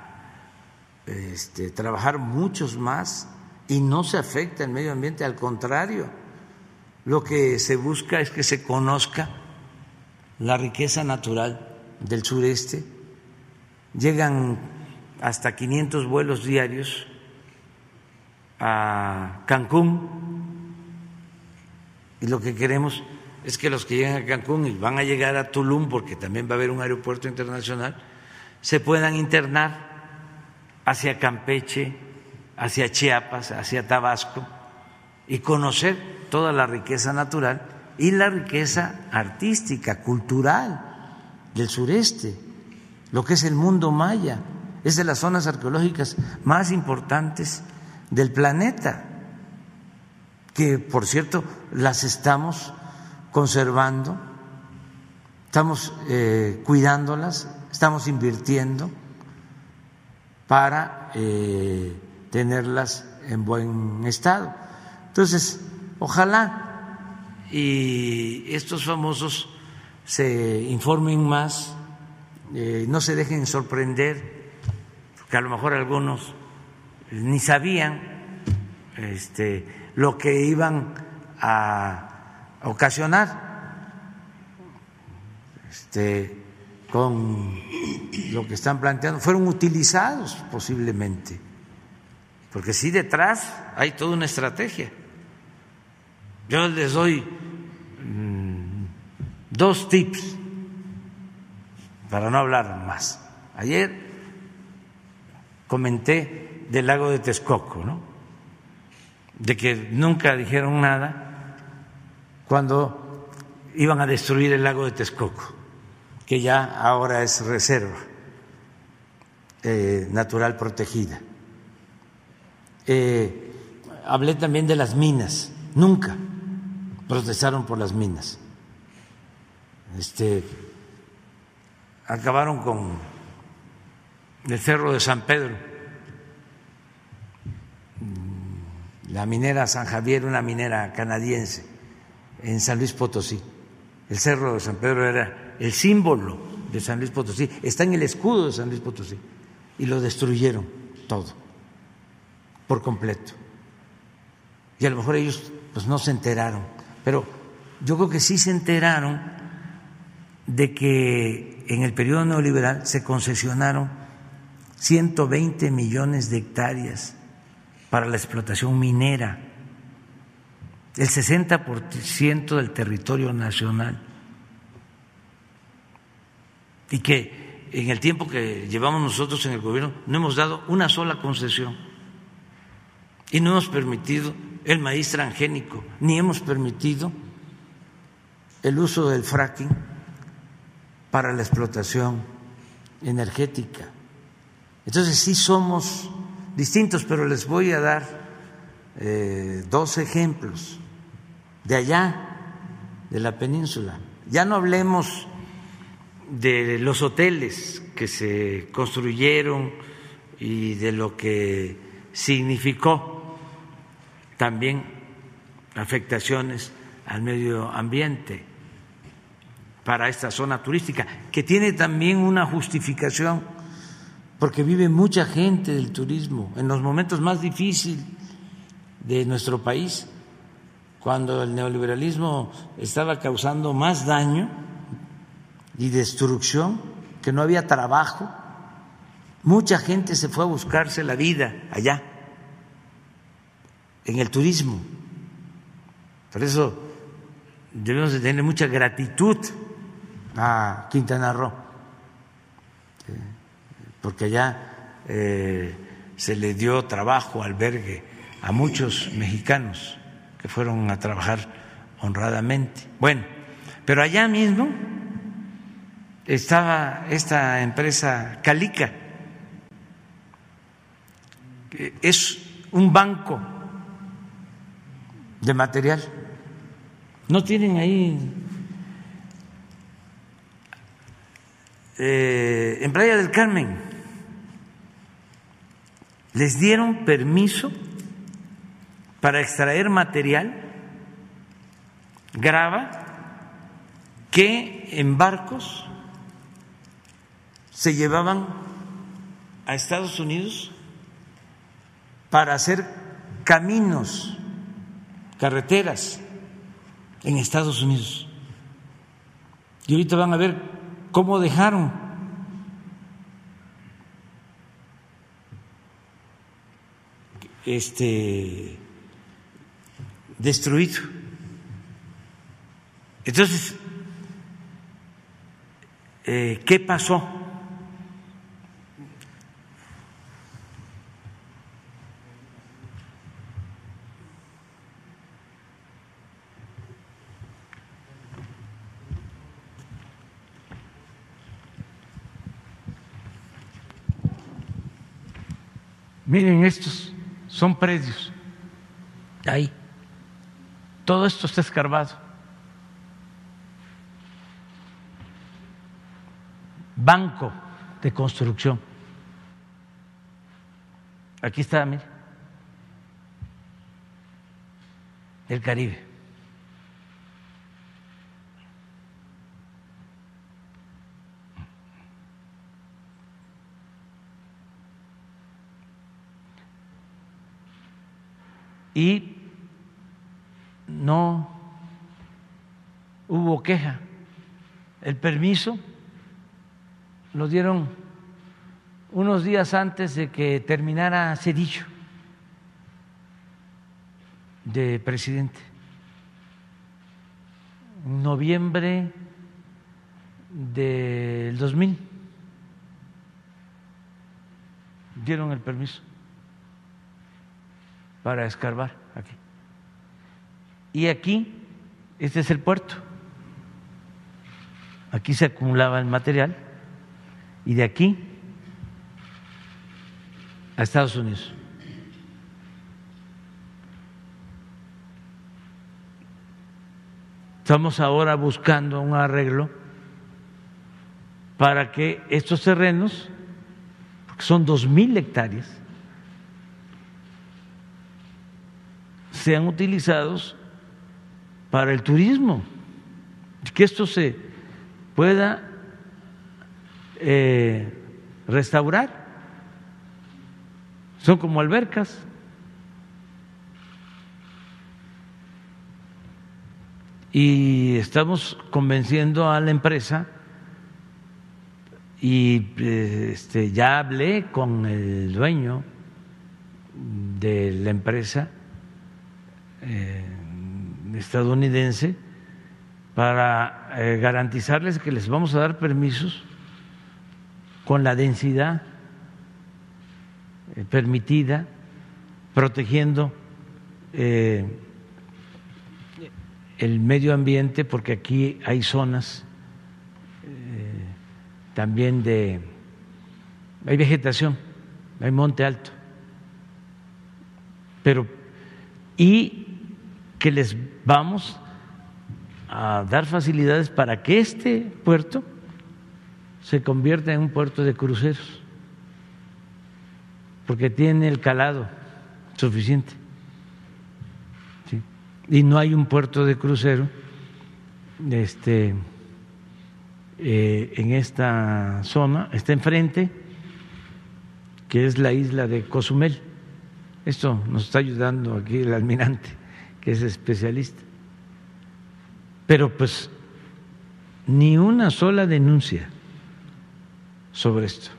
este, trabajar muchos más y no se afecta el medio ambiente, al contrario, lo que se busca es que se conozca la riqueza natural del sureste. Llegan hasta 500 vuelos diarios a Cancún. Y lo que queremos es que los que llegan a Cancún y van a llegar a Tulum, porque también va a haber un aeropuerto internacional, se puedan internar hacia Campeche, hacia Chiapas, hacia Tabasco y conocer toda la riqueza natural y la riqueza artística, cultural del sureste, lo que es el mundo maya, es de las zonas arqueológicas más importantes del planeta, que por cierto las estamos conservando, estamos eh, cuidándolas, estamos invirtiendo para eh, tenerlas en buen estado. Entonces, ojalá y estos famosos se informen más, eh, no se dejen sorprender, porque a lo mejor algunos ni sabían este, lo que iban a ocasionar este, con lo que están planteando, fueron utilizados posiblemente, porque si detrás hay toda una estrategia. Yo les doy mm, dos tips para no hablar más. Ayer comenté del lago de Texcoco, ¿no? De que nunca dijeron nada cuando iban a destruir el lago de Texcoco que ya ahora es reserva eh, natural protegida. Eh, hablé también de las minas, nunca protestaron por las minas. Este, acabaron con el cerro de San Pedro, la minera San Javier, una minera canadiense en San Luis Potosí. El cerro de San Pedro era el símbolo de San Luis Potosí, está en el escudo de San Luis Potosí, y lo destruyeron todo, por completo. Y a lo mejor ellos pues no se enteraron, pero yo creo que sí se enteraron de que en el periodo neoliberal se concesionaron 120 millones de hectáreas para la explotación minera, el 60% del territorio nacional y que en el tiempo que llevamos nosotros en el gobierno no hemos dado una sola concesión y no hemos permitido el maíz transgénico, ni hemos permitido el uso del fracking para la explotación energética. Entonces sí somos distintos, pero les voy a dar eh, dos ejemplos de allá, de la península. Ya no hablemos de los hoteles que se construyeron y de lo que significó también afectaciones al medio ambiente para esta zona turística, que tiene también una justificación, porque vive mucha gente del turismo en los momentos más difíciles de nuestro país, cuando el neoliberalismo estaba causando más daño y destrucción, que no había trabajo. Mucha gente se fue a buscarse la vida allá, en el turismo. Por eso debemos de tener mucha gratitud a Quintana Roo, porque allá eh, se le dio trabajo, albergue a muchos mexicanos que fueron a trabajar honradamente. Bueno, pero allá mismo estaba esta empresa Calica, es un banco de material. No tienen ahí eh, en Playa del Carmen. Les dieron permiso para extraer material, grava, que en barcos se llevaban a Estados Unidos para hacer caminos, carreteras en Estados Unidos. Y ahorita van a ver cómo dejaron este destruido. Entonces, eh, ¿qué pasó? Miren, estos son predios. Ahí. Todo esto está escarbado. Banco de construcción. Aquí está, mire. El Caribe. Y no hubo queja. El permiso lo dieron unos días antes de que terminara Cedillo de presidente. En noviembre del 2000 dieron el permiso para escarbar aquí. Y aquí, este es el puerto. Aquí se acumulaba el material y de aquí a Estados Unidos. Estamos ahora buscando un arreglo para que estos terrenos, porque son dos mil hectáreas, sean utilizados para el turismo, que esto se pueda eh, restaurar. Son como albercas. Y estamos convenciendo a la empresa y este, ya hablé con el dueño de la empresa eh, estadounidense para eh, garantizarles que les vamos a dar permisos con la densidad eh, permitida, protegiendo el medio ambiente, porque aquí hay zonas también de... hay vegetación, hay monte alto, pero y que les vamos a dar facilidades para que este puerto se convierta en un puerto de cruceros, porque tiene el calado suficiente. Y no hay un puerto de crucero este, eh, en esta zona, está enfrente, que es la isla de Cozumel. Esto nos está ayudando aquí el almirante es especialista. Pero pues ni una sola denuncia sobre esto.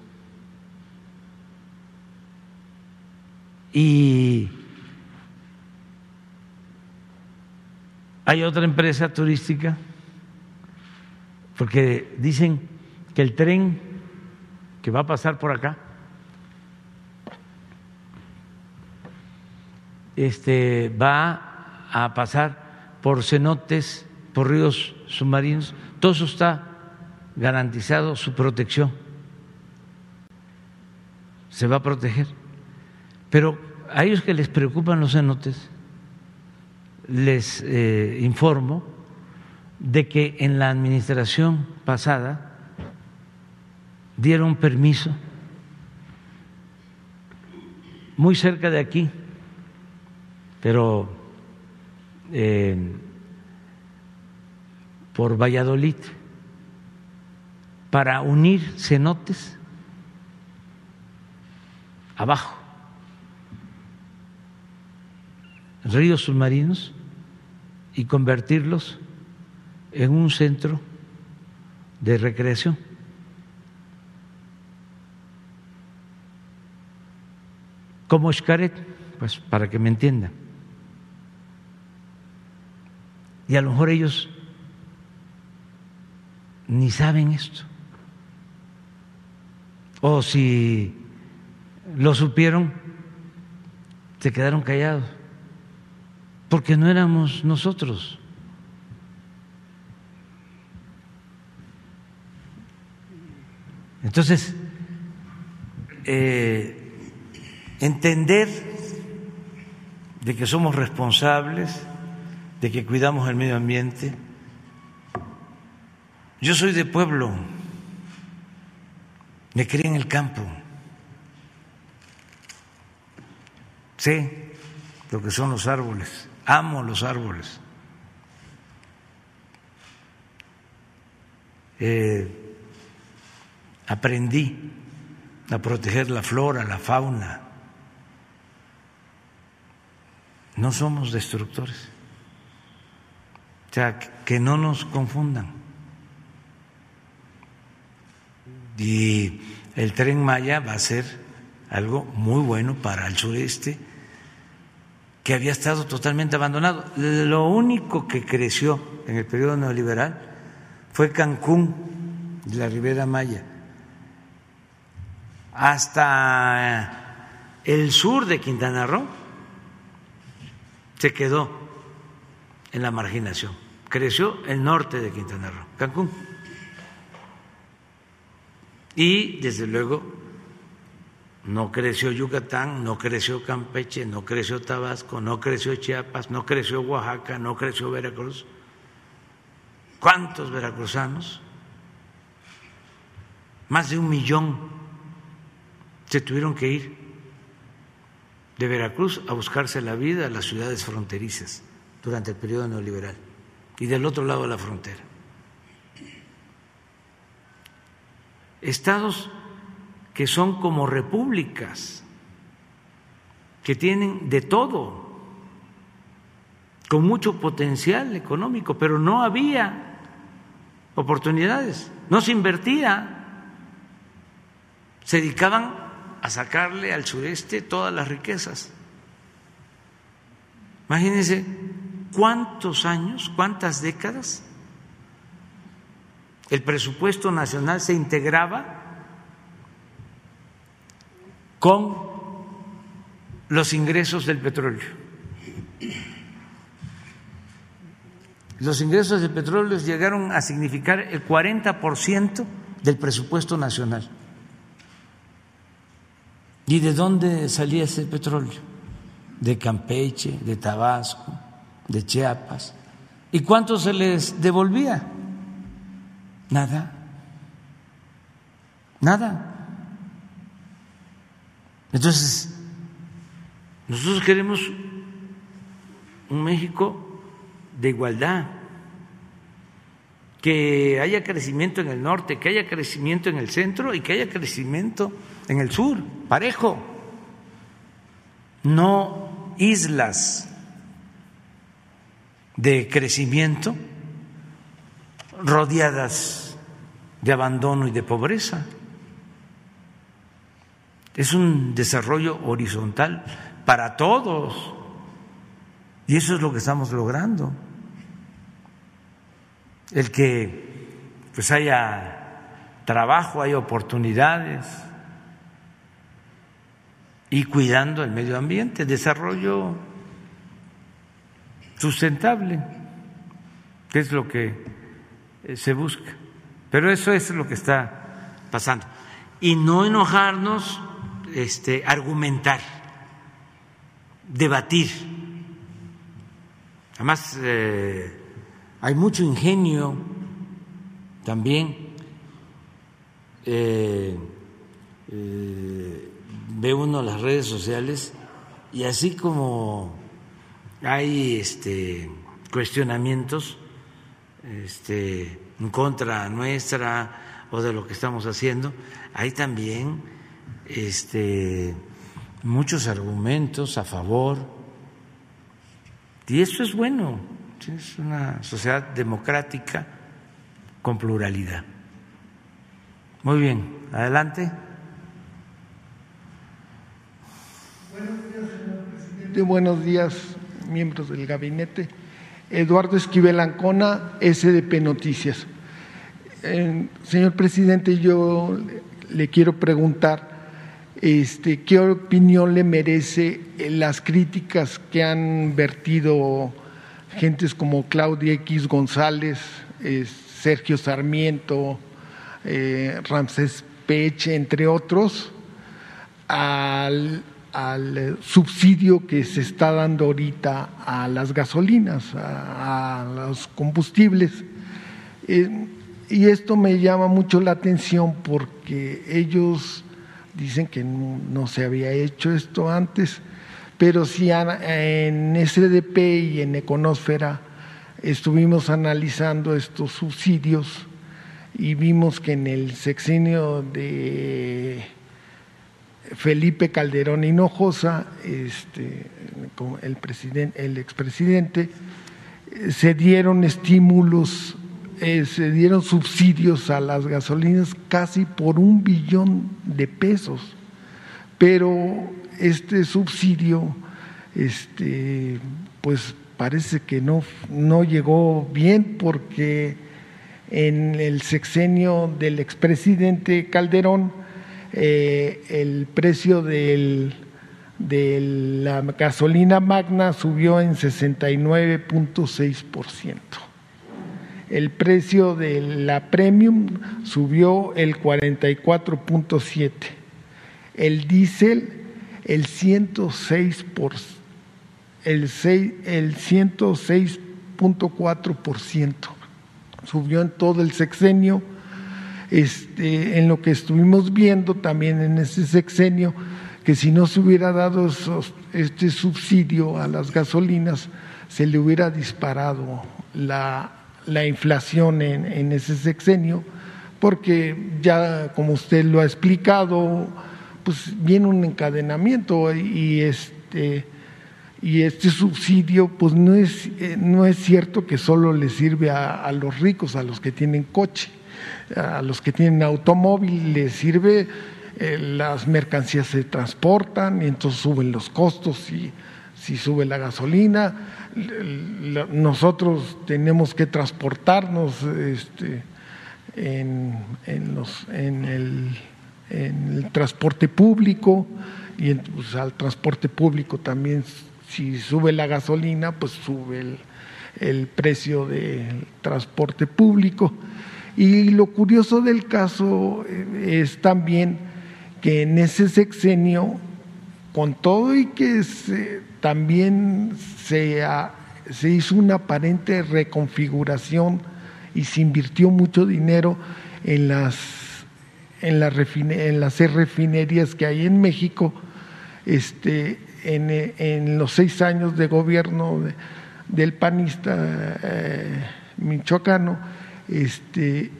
Y hay otra empresa turística, porque dicen que el tren que va a pasar por acá, este, va a pasar por cenotes, por ríos submarinos, todo eso está garantizado su protección. Se va a proteger. Pero a ellos que les preocupan los cenotes, les eh, informo de que en la administración pasada dieron permiso muy cerca de aquí, pero por Valladolid para unir cenotes abajo, ríos submarinos y convertirlos en un centro de recreación. Como Xcaret, pues para que me entiendan. Y a lo mejor ellos ni saben esto. O si lo supieron, se quedaron callados, porque no éramos nosotros. Entonces, eh, entender de que somos responsables, de que cuidamos el medio ambiente. Yo soy de pueblo, me crié en el campo, sé lo que son los árboles, amo los árboles. Eh, aprendí a proteger la flora, la fauna. No somos destructores. Que no nos confundan. Y el tren Maya va a ser algo muy bueno para el sureste, que había estado totalmente abandonado. Lo único que creció en el periodo neoliberal fue Cancún y la Ribera Maya hasta el sur de Quintana Roo se quedó en la marginación. Creció el norte de Quintana Roo, Cancún. Y desde luego no creció Yucatán, no creció Campeche, no creció Tabasco, no creció Chiapas, no creció Oaxaca, no creció Veracruz. ¿Cuántos veracruzanos? Más de un millón se tuvieron que ir de Veracruz a buscarse la vida a las ciudades fronterizas durante el periodo neoliberal y del otro lado de la frontera. Estados que son como repúblicas, que tienen de todo, con mucho potencial económico, pero no había oportunidades, no se invertía, se dedicaban a sacarle al sureste todas las riquezas. Imagínense cuántos años, cuántas décadas el presupuesto nacional se integraba con los ingresos del petróleo. Los ingresos del petróleo llegaron a significar el 40% del presupuesto nacional. ¿Y de dónde salía ese petróleo? De Campeche, de Tabasco, de Chiapas. ¿Y cuánto se les devolvía? Nada. Nada. Entonces, nosotros queremos un México de igualdad, que haya crecimiento en el norte, que haya crecimiento en el centro y que haya crecimiento en el sur, parejo, no islas de crecimiento rodeadas de abandono y de pobreza. Es un desarrollo horizontal para todos y eso es lo que estamos logrando. El que pues haya trabajo, haya oportunidades y cuidando el medio ambiente, desarrollo sustentable, que es lo que eh, se busca. Pero eso es lo que está pasando. Y no enojarnos, este, argumentar, debatir. Además, eh, hay mucho ingenio también. Eh, ve uno las redes sociales y así como hay este, cuestionamientos este, en contra nuestra o de lo que estamos haciendo, hay también este, muchos argumentos a favor. Y eso es bueno, es una sociedad democrática con pluralidad. Muy bien, adelante. Buenos días, señor presidente. Buenos días, miembros del gabinete. Eduardo Esquivel Ancona, SDP Noticias. Eh, señor presidente, yo le quiero preguntar este, qué opinión le merece las críticas que han vertido gentes como Claudia X González, eh, Sergio Sarmiento, eh, Ramsés Peche, entre otros, al, al, subsidio que se está dando ahorita a las gasolinas, a, a los combustibles. Eh, y esto me llama mucho la atención porque ellos dicen que no, no se había hecho esto antes, pero sí en SDP y en Econósfera estuvimos analizando estos subsidios y vimos que en el sexenio de Felipe Calderón Hinojosa, este, el, el expresidente, se dieron estímulos, eh, se dieron subsidios a las gasolinas casi por un billón de pesos, pero este subsidio, este, pues parece que no, no llegó bien porque en el sexenio del expresidente Calderón eh, el precio de la gasolina magna subió en 69.6%. El precio de la premium subió el 44.7%. El diésel el 106 por, el, el 106.4% subió en todo el sexenio. Este, en lo que estuvimos viendo también en ese sexenio, que si no se hubiera dado este subsidio a las gasolinas, se le hubiera disparado la, la inflación en, ese sexenio, porque ya como usted lo ha explicado, pues viene un encadenamiento y este este subsidio pues no es, eh, no es cierto que solo le sirve a, los ricos, a los que tienen coche, a los que tienen automóvil, les sirve, eh, las mercancías se transportan y entonces suben los costos y si sube la gasolina, nosotros tenemos que transportarnos este, en, en, el, transporte público y pues, al transporte público también si sube la gasolina, pues sube el precio del transporte público. Y lo curioso del caso eh, es también que en ese sexenio, con todo y que también se, hizo una aparente reconfiguración y se invirtió mucho dinero en las, en, las refinerías que hay en México, este, en, en, los seis años de gobierno de, del panista eh, michoacano, este,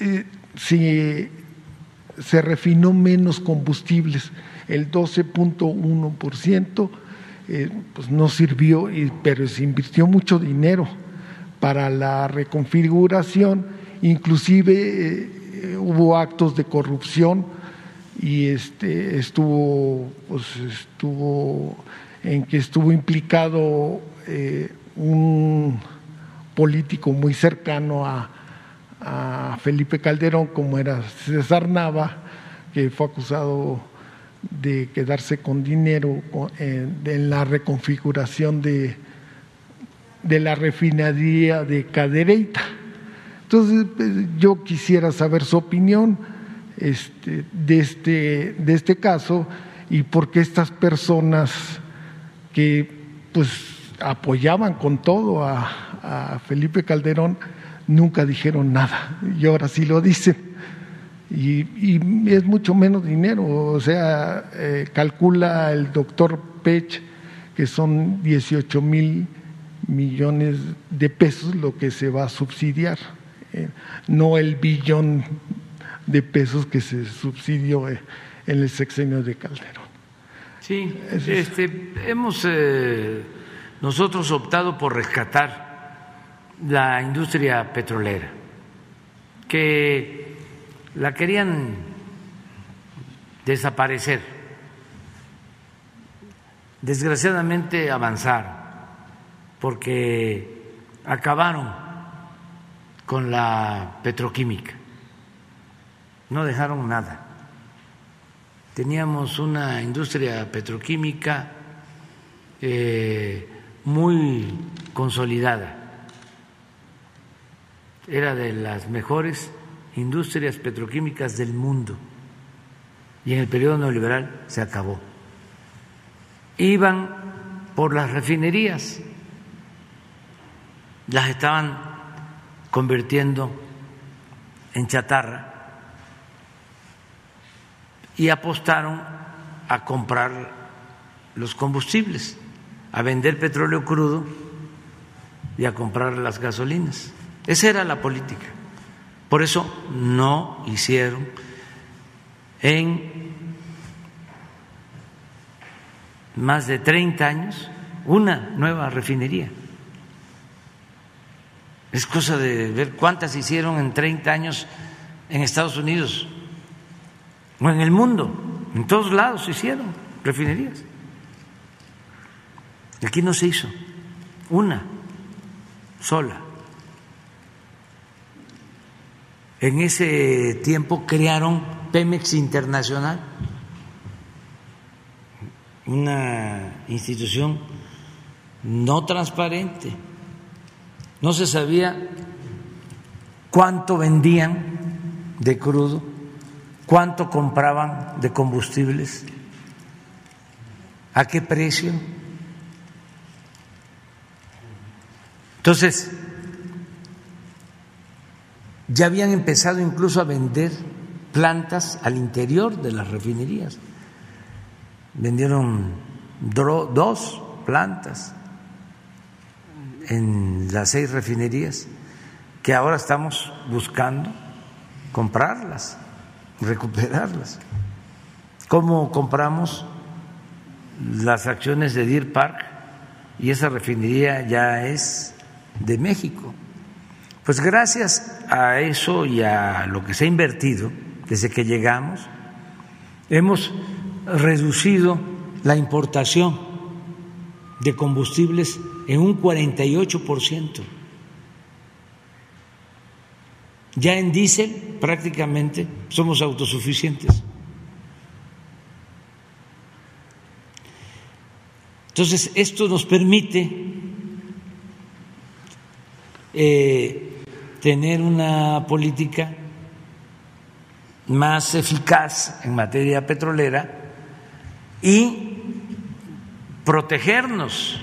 eh, se, refinó menos combustibles, el 12.1%, eh, pues no sirvió, pero se invirtió mucho dinero para la reconfiguración, inclusive hubo actos de corrupción y este estuvo pues estuvo en que estuvo implicado eh, un político muy cercano a, a, Felipe Calderón como era César Nava que fue acusado de quedarse con dinero eh, en la reconfiguración de, de la refinería de Cadereyta. Entonces pues, yo quisiera saber su opinión este, de, este, de este caso y por qué estas personas que pues apoyaban con todo a, a, Felipe Calderón nunca dijeron nada y ahora sí lo dicen. Y, y es mucho menos dinero, o sea, eh, calcula el doctor Pech que son 18 mil millones de pesos lo que se va a subsidiar, eh, no el billón de pesos que se subsidió en el sexenio de Calderón. Sí, este, hemos eh, nosotros optado por rescatar la industria petrolera, que la querían desaparecer. Desgraciadamente avanzaron porque acabaron con la petroquímica, no dejaron nada. Teníamos una industria petroquímica eh, muy consolidada, era de las mejores industrias petroquímicas del mundo y en el periodo neoliberal se acabó. Iban por las refinerías, las estaban convirtiendo en chatarra y apostaron a comprar los combustibles, a vender petróleo crudo y a comprar las gasolinas. Esa era la política. Por eso no hicieron en más de 30 años una nueva refinería. Es cosa de ver cuántas hicieron en 30 años en Estados Unidos o en el mundo. En todos lados se hicieron refinerías. Aquí no se hizo una sola. En ese tiempo crearon Pemex Internacional, una institución no transparente. No se sabía cuánto vendían de crudo, cuánto compraban de combustibles, a qué precio. Entonces, ya habían empezado incluso a vender plantas al interior de las refinerías. Vendieron dos plantas en las seis refinerías que ahora estamos buscando comprarlas, recuperarlas. ¿Cómo compramos las acciones de Deer Park? Y esa refinería ya es de México. Pues gracias a eso y a lo que se ha invertido desde que llegamos, hemos reducido la importación de combustibles en un 48%. Ya en diésel prácticamente somos autosuficientes. Entonces, esto nos permite eh, tener una política más eficaz en materia petrolera y protegernos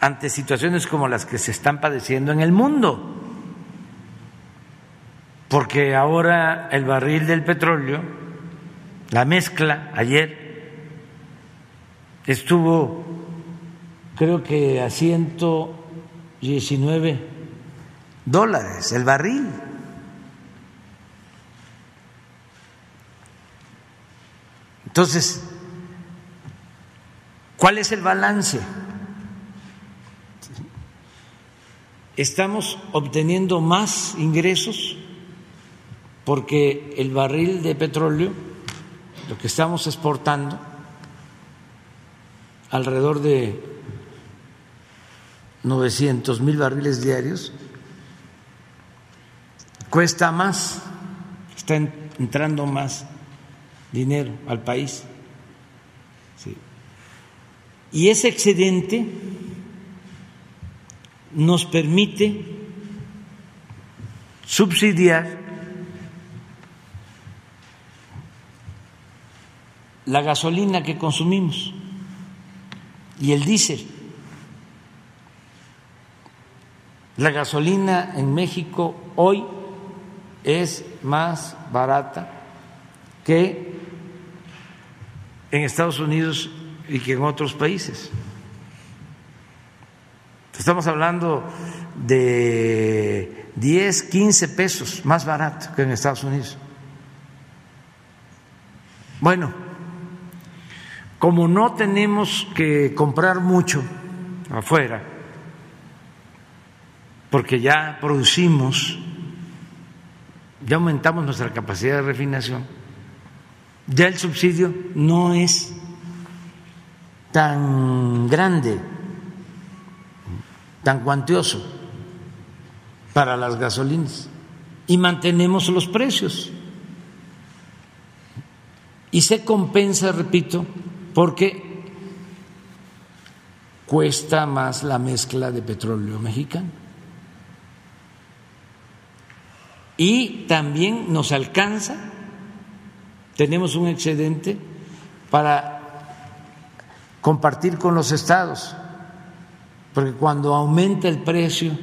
ante situaciones como las que se están padeciendo en el mundo. Porque ahora el barril del petróleo, la mezcla ayer, estuvo creo que a 119 dólares el barril. Entonces, ¿cuál es el balance? Estamos obteniendo más ingresos porque el barril de petróleo, lo que estamos exportando, alrededor de 900 mil barriles diarios, cuesta más, está entrando más dinero al país. Y ese excedente nos permite subsidiar la gasolina que consumimos y el diésel. La gasolina en México hoy es más barata que en Estados Unidos y que en otros países. Estamos hablando de 10, 15 pesos más barato que en Estados Unidos. Bueno, como no tenemos que comprar mucho afuera, porque ya producimos ya aumentamos nuestra capacidad de refinación, ya el subsidio no es tan grande, tan cuantioso para las gasolinas y mantenemos los precios. Y se compensa, repito, porque cuesta más la mezcla de petróleo mexicano. Y también nos alcanza, tenemos un excedente para compartir con los estados, porque cuando aumenta el precio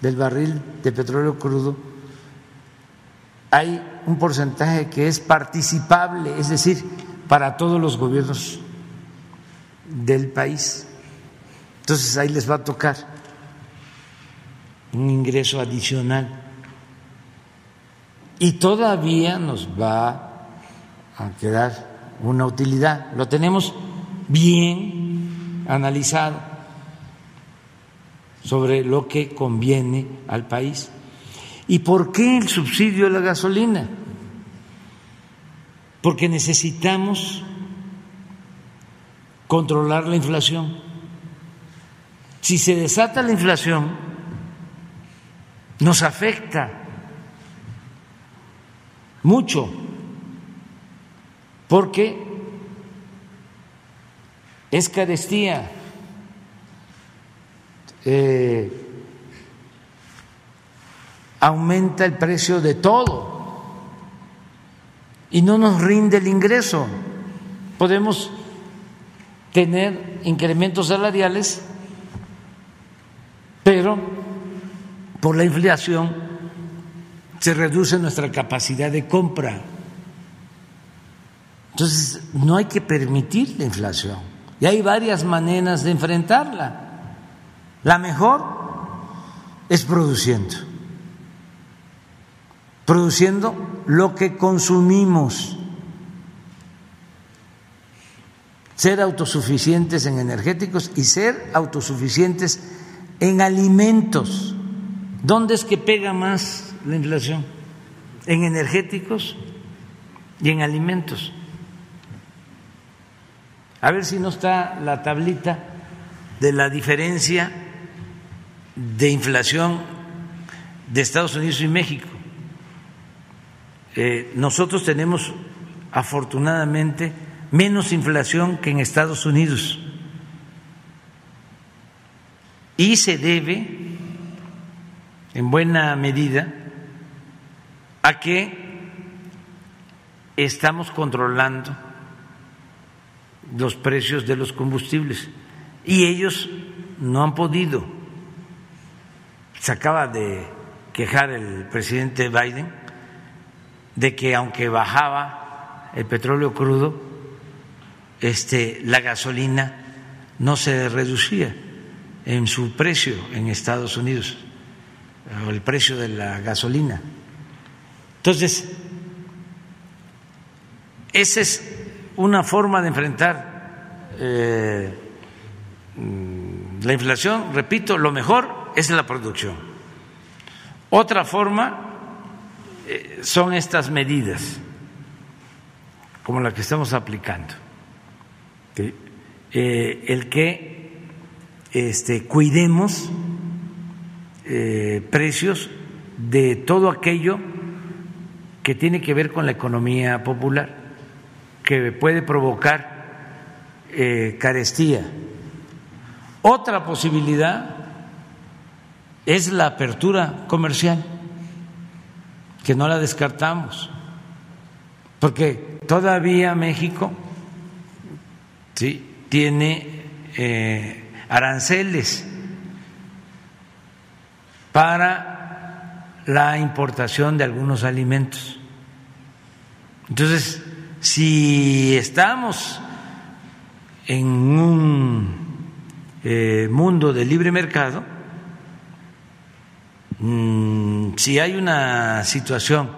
del barril de petróleo crudo, hay un porcentaje que es participable, es decir, para todos los gobiernos del país. Entonces ahí les va a tocar un ingreso adicional. Y todavía nos va a quedar una utilidad. Lo tenemos bien analizado sobre lo que conviene al país. ¿Y por qué el subsidio a la gasolina? Porque necesitamos controlar la inflación. Si se desata la inflación, nos afecta mucho, porque es carestía. Eh, aumenta el precio de todo y no nos rinde el ingreso. Podemos tener incrementos salariales, pero por la inflación se reduce nuestra capacidad de compra. Entonces, no hay que permitir la inflación. Y hay varias maneras de enfrentarla. La mejor es produciendo produciendo lo que consumimos. Ser autosuficientes en energéticos y ser autosuficientes en alimentos. ¿Dónde es que pega más la inflación? En energéticos y en alimentos. A ver si no está la tablita de la diferencia de inflación de Estados Unidos y México. Eh, nosotros tenemos afortunadamente menos inflación que en Estados Unidos y se debe en buena medida a que estamos controlando los precios de los combustibles y ellos no han podido. Se acaba de quejar el presidente Biden de que aunque bajaba el petróleo crudo, este, la gasolina no se reducía en su precio en Estados Unidos, el precio de la gasolina. Entonces, esa es una forma de enfrentar eh, la inflación. Repito, lo mejor es la producción. Otra forma eh, son estas medidas, como la que estamos aplicando. Eh, el que este, cuidemos precios de todo aquello que tiene que ver con la economía popular, que puede provocar carestía. Otra posibilidad es la apertura comercial que no la descartamos, porque todavía México ¿sí? tiene eh, aranceles para la importación de algunos alimentos. Entonces, si estamos en un eh, mundo de libre mercado, Mm, si hay una situación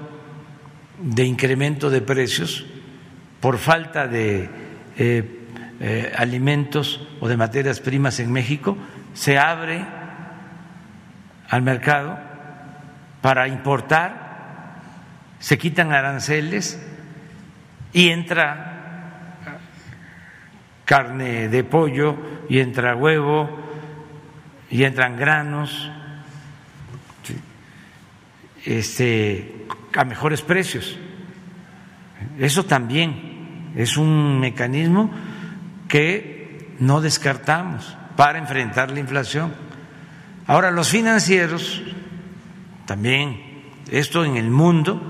de incremento de precios por falta de eh, eh, alimentos o de materias primas en México, se abre al mercado para importar se quitan aranceles y entra carne de pollo y entra huevo y entran granos este, a mejores precios. Eso también es un mecanismo que no descartamos para enfrentar la inflación. Ahora, los financieros, también esto en el mundo,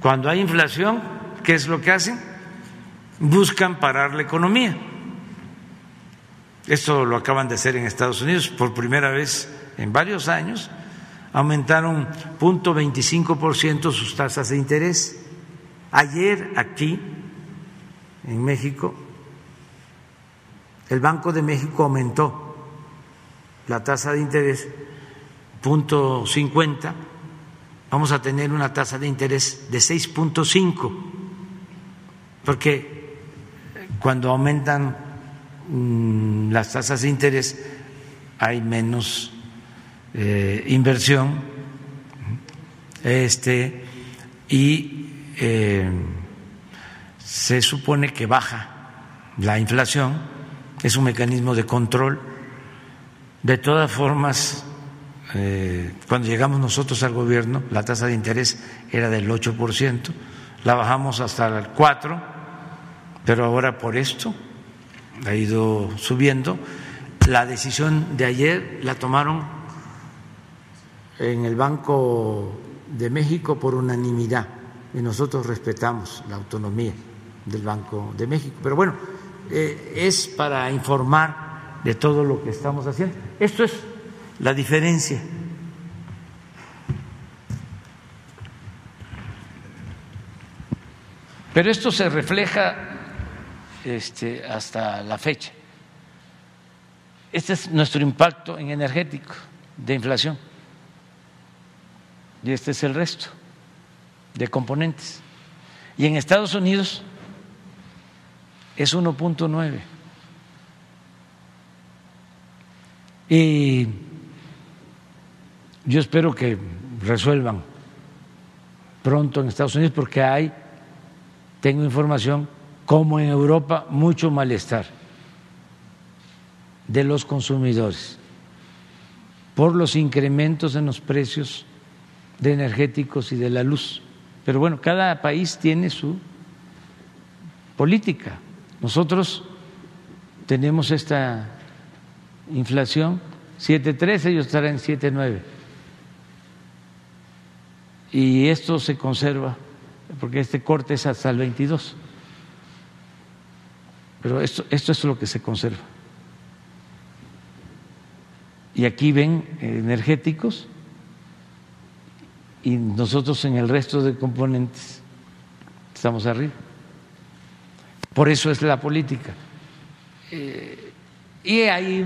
cuando hay inflación, ¿qué es lo que hacen? Buscan parar la economía. Esto lo acaban de hacer en Estados Unidos por primera vez en varios años. Aumentaron 0.25% sus tasas de interés. Ayer aquí, en México, el Banco de México aumentó la tasa de interés punto .50, vamos a tener una tasa de interés de 6.5, porque cuando aumentan mm, las tasas de interés hay menos eh, inversión. Este, y eh, se supone que baja la inflación, es un mecanismo de control. De todas formas, eh, cuando llegamos nosotros al gobierno, la tasa de interés era del 8%, la bajamos hasta el 4%, pero ahora por esto ha ido subiendo. La decisión de ayer la tomaron en el Banco de México por unanimidad y nosotros respetamos la autonomía del Banco de México. Pero bueno, eh, es para informar de todo lo que estamos haciendo. Esto es la diferencia. Pero esto se refleja este, hasta la fecha. Este es nuestro impacto en energético de inflación. Y este es el resto de componentes. Y en Estados Unidos es 1.9. Y yo espero que resuelvan pronto en Estados Unidos porque hay, tengo información, como en Europa, mucho malestar de los consumidores por los incrementos en los precios de energéticos y de la luz. Pero bueno, cada país tiene su política. Nosotros tenemos esta inflación 7.3, ellos estarán en 7.9. Y esto se conserva, porque este corte es hasta el 22. Pero esto, esto es lo que se conserva. Y aquí ven energéticos y nosotros en el resto de componentes estamos arriba. Por eso es la política. Eh, y hay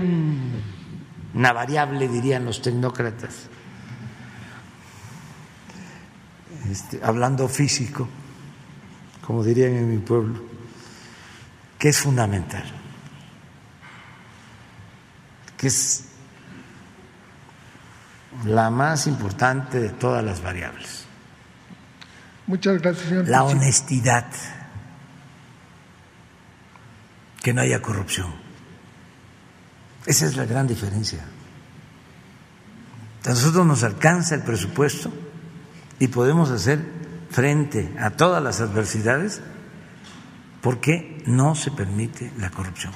una variable, dirían los tecnócratas, este, hablando físico, como dirían en mi pueblo, que es fundamental, que es la más importante de todas las variables. Muchas gracias, señor. La honestidad, que no haya corrupción. Esa es la gran diferencia. A nosotros nos alcanza el presupuesto y podemos hacer frente a todas las adversidades porque no se permite la corrupción.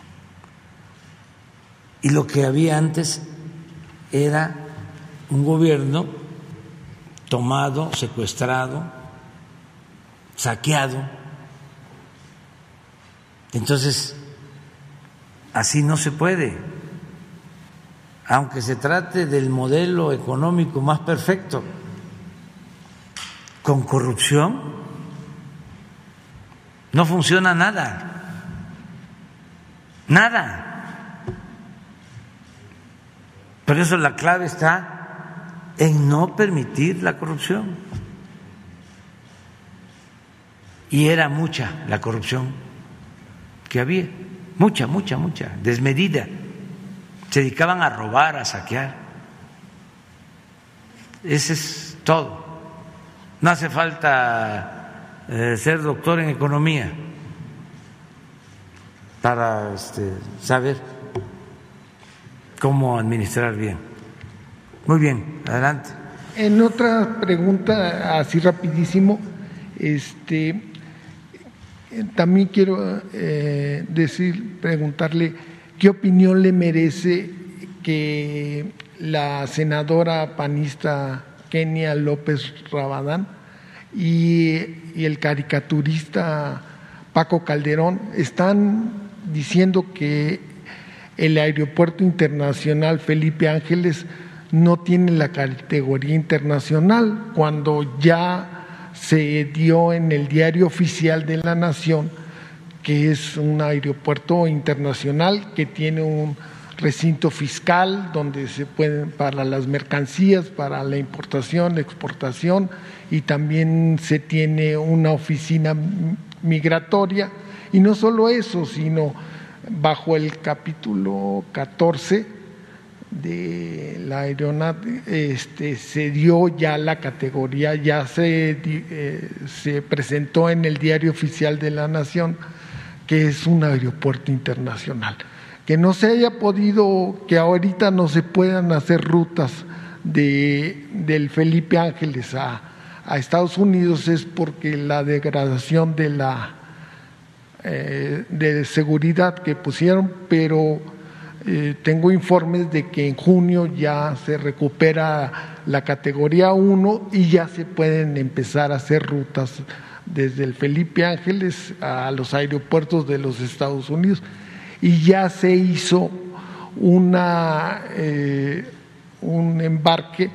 Y lo que había antes era un gobierno tomado, secuestrado, saqueado. Entonces, así no se puede. Aunque se trate del modelo económico más perfecto, con corrupción no funciona nada. Nada. Por eso la clave está en no permitir la corrupción. Y era mucha la corrupción que había, mucha, mucha, mucha, desmedida. Se dedicaban a robar, a saquear. Ese es todo. No hace falta eh, ser doctor en economía para este, saber cómo administrar bien. Muy bien, adelante. En otra pregunta, así rapidísimo, este, también quiero eh, decir, preguntarle qué opinión le merece que la senadora panista Kenia López Rabadán y, y el caricaturista Paco Calderón están diciendo que el aeropuerto internacional Felipe Ángeles no tiene la categoría internacional cuando ya se dio en el diario oficial de la nación que es un aeropuerto internacional que tiene un recinto fiscal donde se pueden para las mercancías, para la importación, exportación y también se tiene una oficina migratoria y no solo eso, sino bajo el capítulo 14 de la aeronave este, se dio ya la categoría, ya se, eh, se presentó en el diario oficial de la Nación que es un aeropuerto internacional. Que no se haya podido, que ahorita no se puedan hacer rutas de, del Felipe Ángeles a, a Estados Unidos es porque la degradación de la eh, de seguridad que pusieron, pero eh, tengo informes de que en junio ya se recupera la categoría 1 y ya se pueden empezar a hacer rutas desde el Felipe Ángeles a los aeropuertos de los Estados Unidos y ya se hizo una, eh, un embarque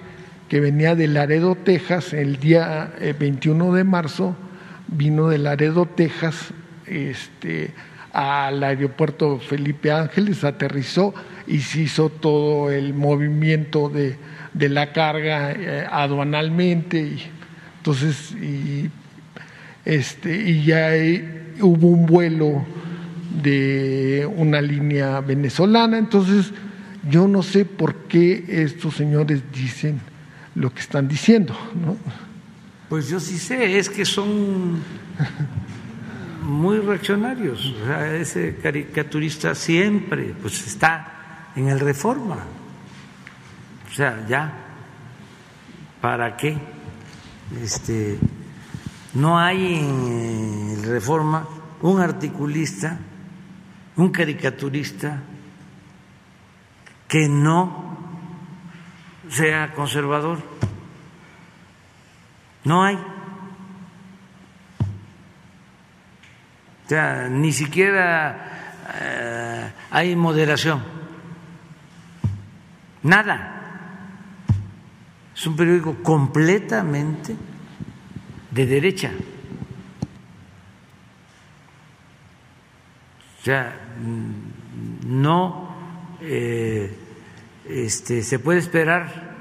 que venía de Laredo, Texas, el día 21 de marzo, vino de Laredo, Texas, este, al aeropuerto Felipe Ángeles, aterrizó y se hizo todo el movimiento de, de la carga eh, aduanalmente. Y, entonces, y, este, y ya hubo un vuelo de una línea venezolana. Entonces, yo no sé por qué estos señores dicen lo que están diciendo. ¿no? Pues yo sí sé, es que son muy reaccionarios. O sea, ese caricaturista siempre pues está en el reforma. O sea, ya, ¿para qué? Este, no hay en el reforma un articulista, un caricaturista que no sea conservador. No hay. O sea, ni siquiera eh, hay moderación. Nada. Es un periódico completamente de derecha. O sea, no eh, este, se puede esperar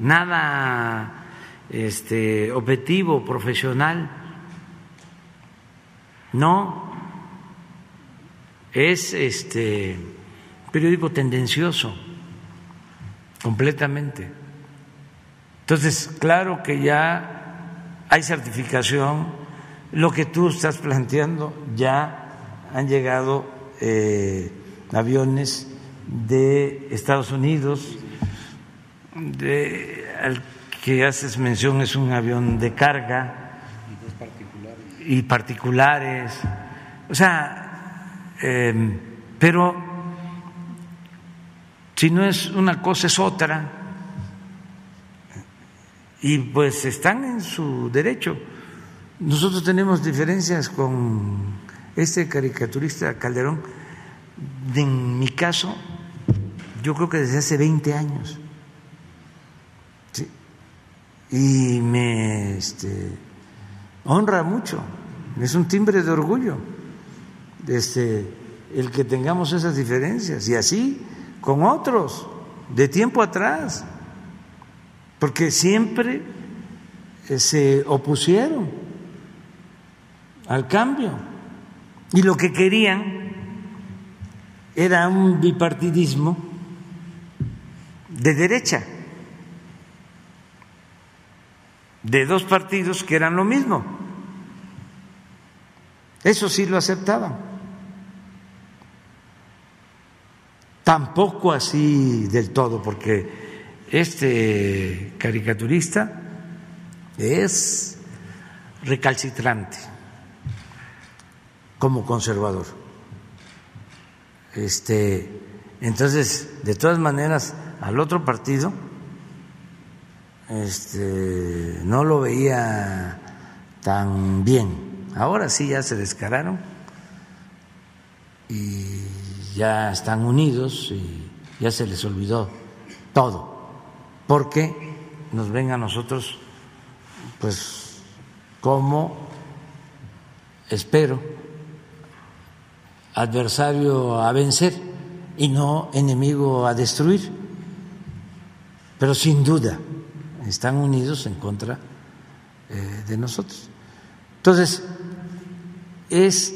nada este, objetivo, profesional. No, es este periódico tendencioso, completamente. Entonces, claro que ya hay certificación, lo que tú estás planteando, ya han llegado eh, aviones de Estados Unidos, de, al que haces mención es un avión de carga, y particulares, o sea, em, pero si no es una cosa es otra, y pues están en su derecho. Nosotros tenemos diferencias con este caricaturista Calderón, en mi caso, yo creo que desde hace 20 años. Y me este, honra mucho, es un timbre de orgullo este, el que tengamos esas diferencias y así con otros de tiempo atrás, porque siempre eh, se opusieron al cambio y lo que querían era un bipartidismo de derecha. de dos partidos que eran lo mismo. Eso sí lo aceptaban. Tampoco así del todo, porque este caricaturista es recalcitrante como conservador. Este, entonces, de todas maneras, al otro partido este, no lo veía tan bien. Ahora sí ya se descararon y ya están unidos y ya se les olvidó todo, porque nos ven a nosotros, pues, como, espero, adversario a vencer y no enemigo a destruir, pero sin duda están unidos en contra eh, de nosotros. Entonces, es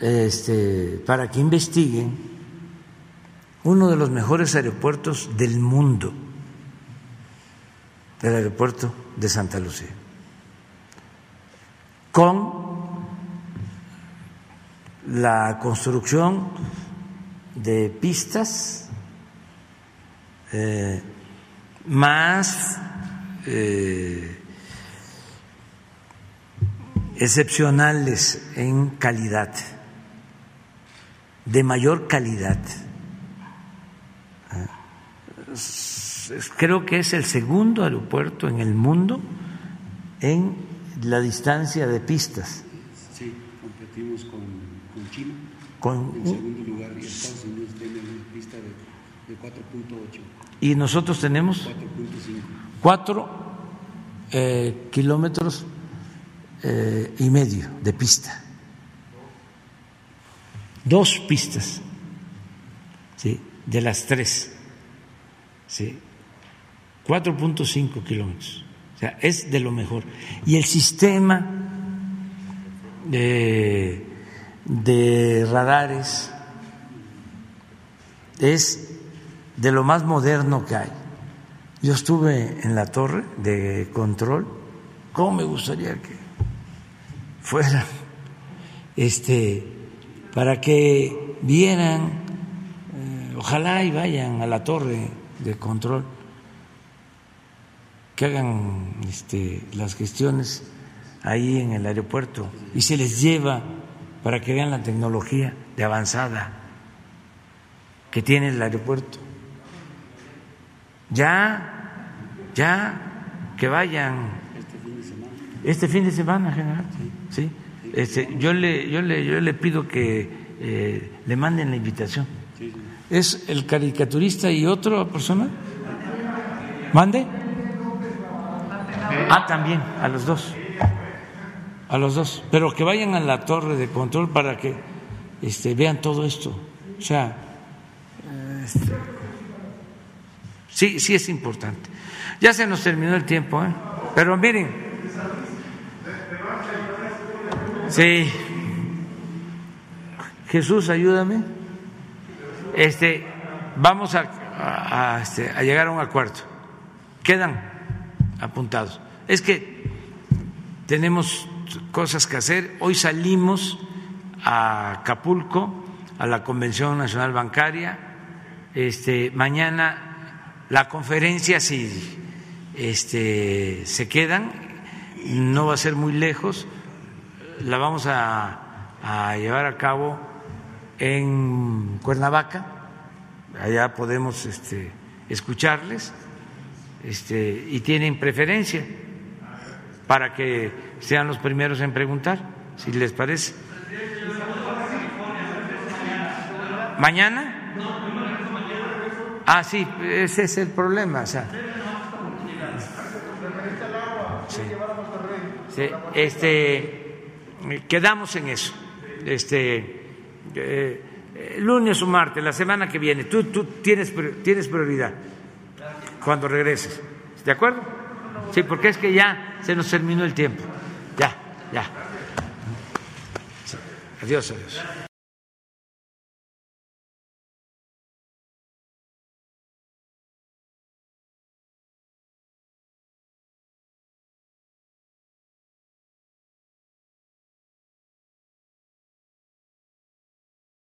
este, para que investiguen uno de los mejores aeropuertos del mundo, el aeropuerto de Santa Lucía, con la construcción de pistas eh, más eh, excepcionales en calidad, de mayor calidad. Creo que es el segundo aeropuerto en el mundo en la distancia de pistas. Sí, competimos con. Con, en segundo lugar, y Estados Unidos tiene una pista de, de 4.8. Y nosotros tenemos 4.5. cuatro eh, kilómetros eh, y medio de pista. Dos pistas, ¿sí? de las tres. ¿sí? 4.5 kilómetros. O sea, es de lo mejor. Y el sistema de, de radares es de lo más moderno que hay. Yo estuve en la torre de control. ¿Cómo me gustaría que fuera este para que vieran, eh, ojalá y vayan a la torre de control, que hagan este, las gestiones ahí en el aeropuerto y se les lleva para que vean la tecnología de avanzada que tiene el aeropuerto. Ya, ya, que vayan. Este fin de semana, general. Sí. Este, yo, le, yo, le, yo le pido que eh, le manden la invitación. ¿Es el caricaturista y otra persona? ¿Mande? Ah, también, a los dos. A los dos. Pero que vayan a la torre de control para que este, vean todo esto. O sea, este, Sí, sí es importante. Ya se nos terminó el tiempo, ¿eh? pero miren. Sí. Jesús, ayúdame. Este, vamos a, a, a, este, a llegar a un acuerdo. Quedan apuntados. Es que tenemos cosas que hacer. Hoy salimos a Acapulco, a la Convención Nacional Bancaria. Este, mañana la conferencia, si este, se quedan, no va a ser muy lejos, la vamos a, a llevar a cabo en Cuernavaca, allá podemos este, escucharles este, y tienen preferencia para que sean los primeros en preguntar, si les parece. ¿Mañana? Ah, sí, ese es el problema. O sea. Este, quedamos en eso. Este, eh, lunes o martes, la semana que viene, tú, tú tienes, tienes prioridad cuando regreses. ¿De acuerdo? Sí, porque es que ya se nos terminó el tiempo. Ya. Adiós, adiós.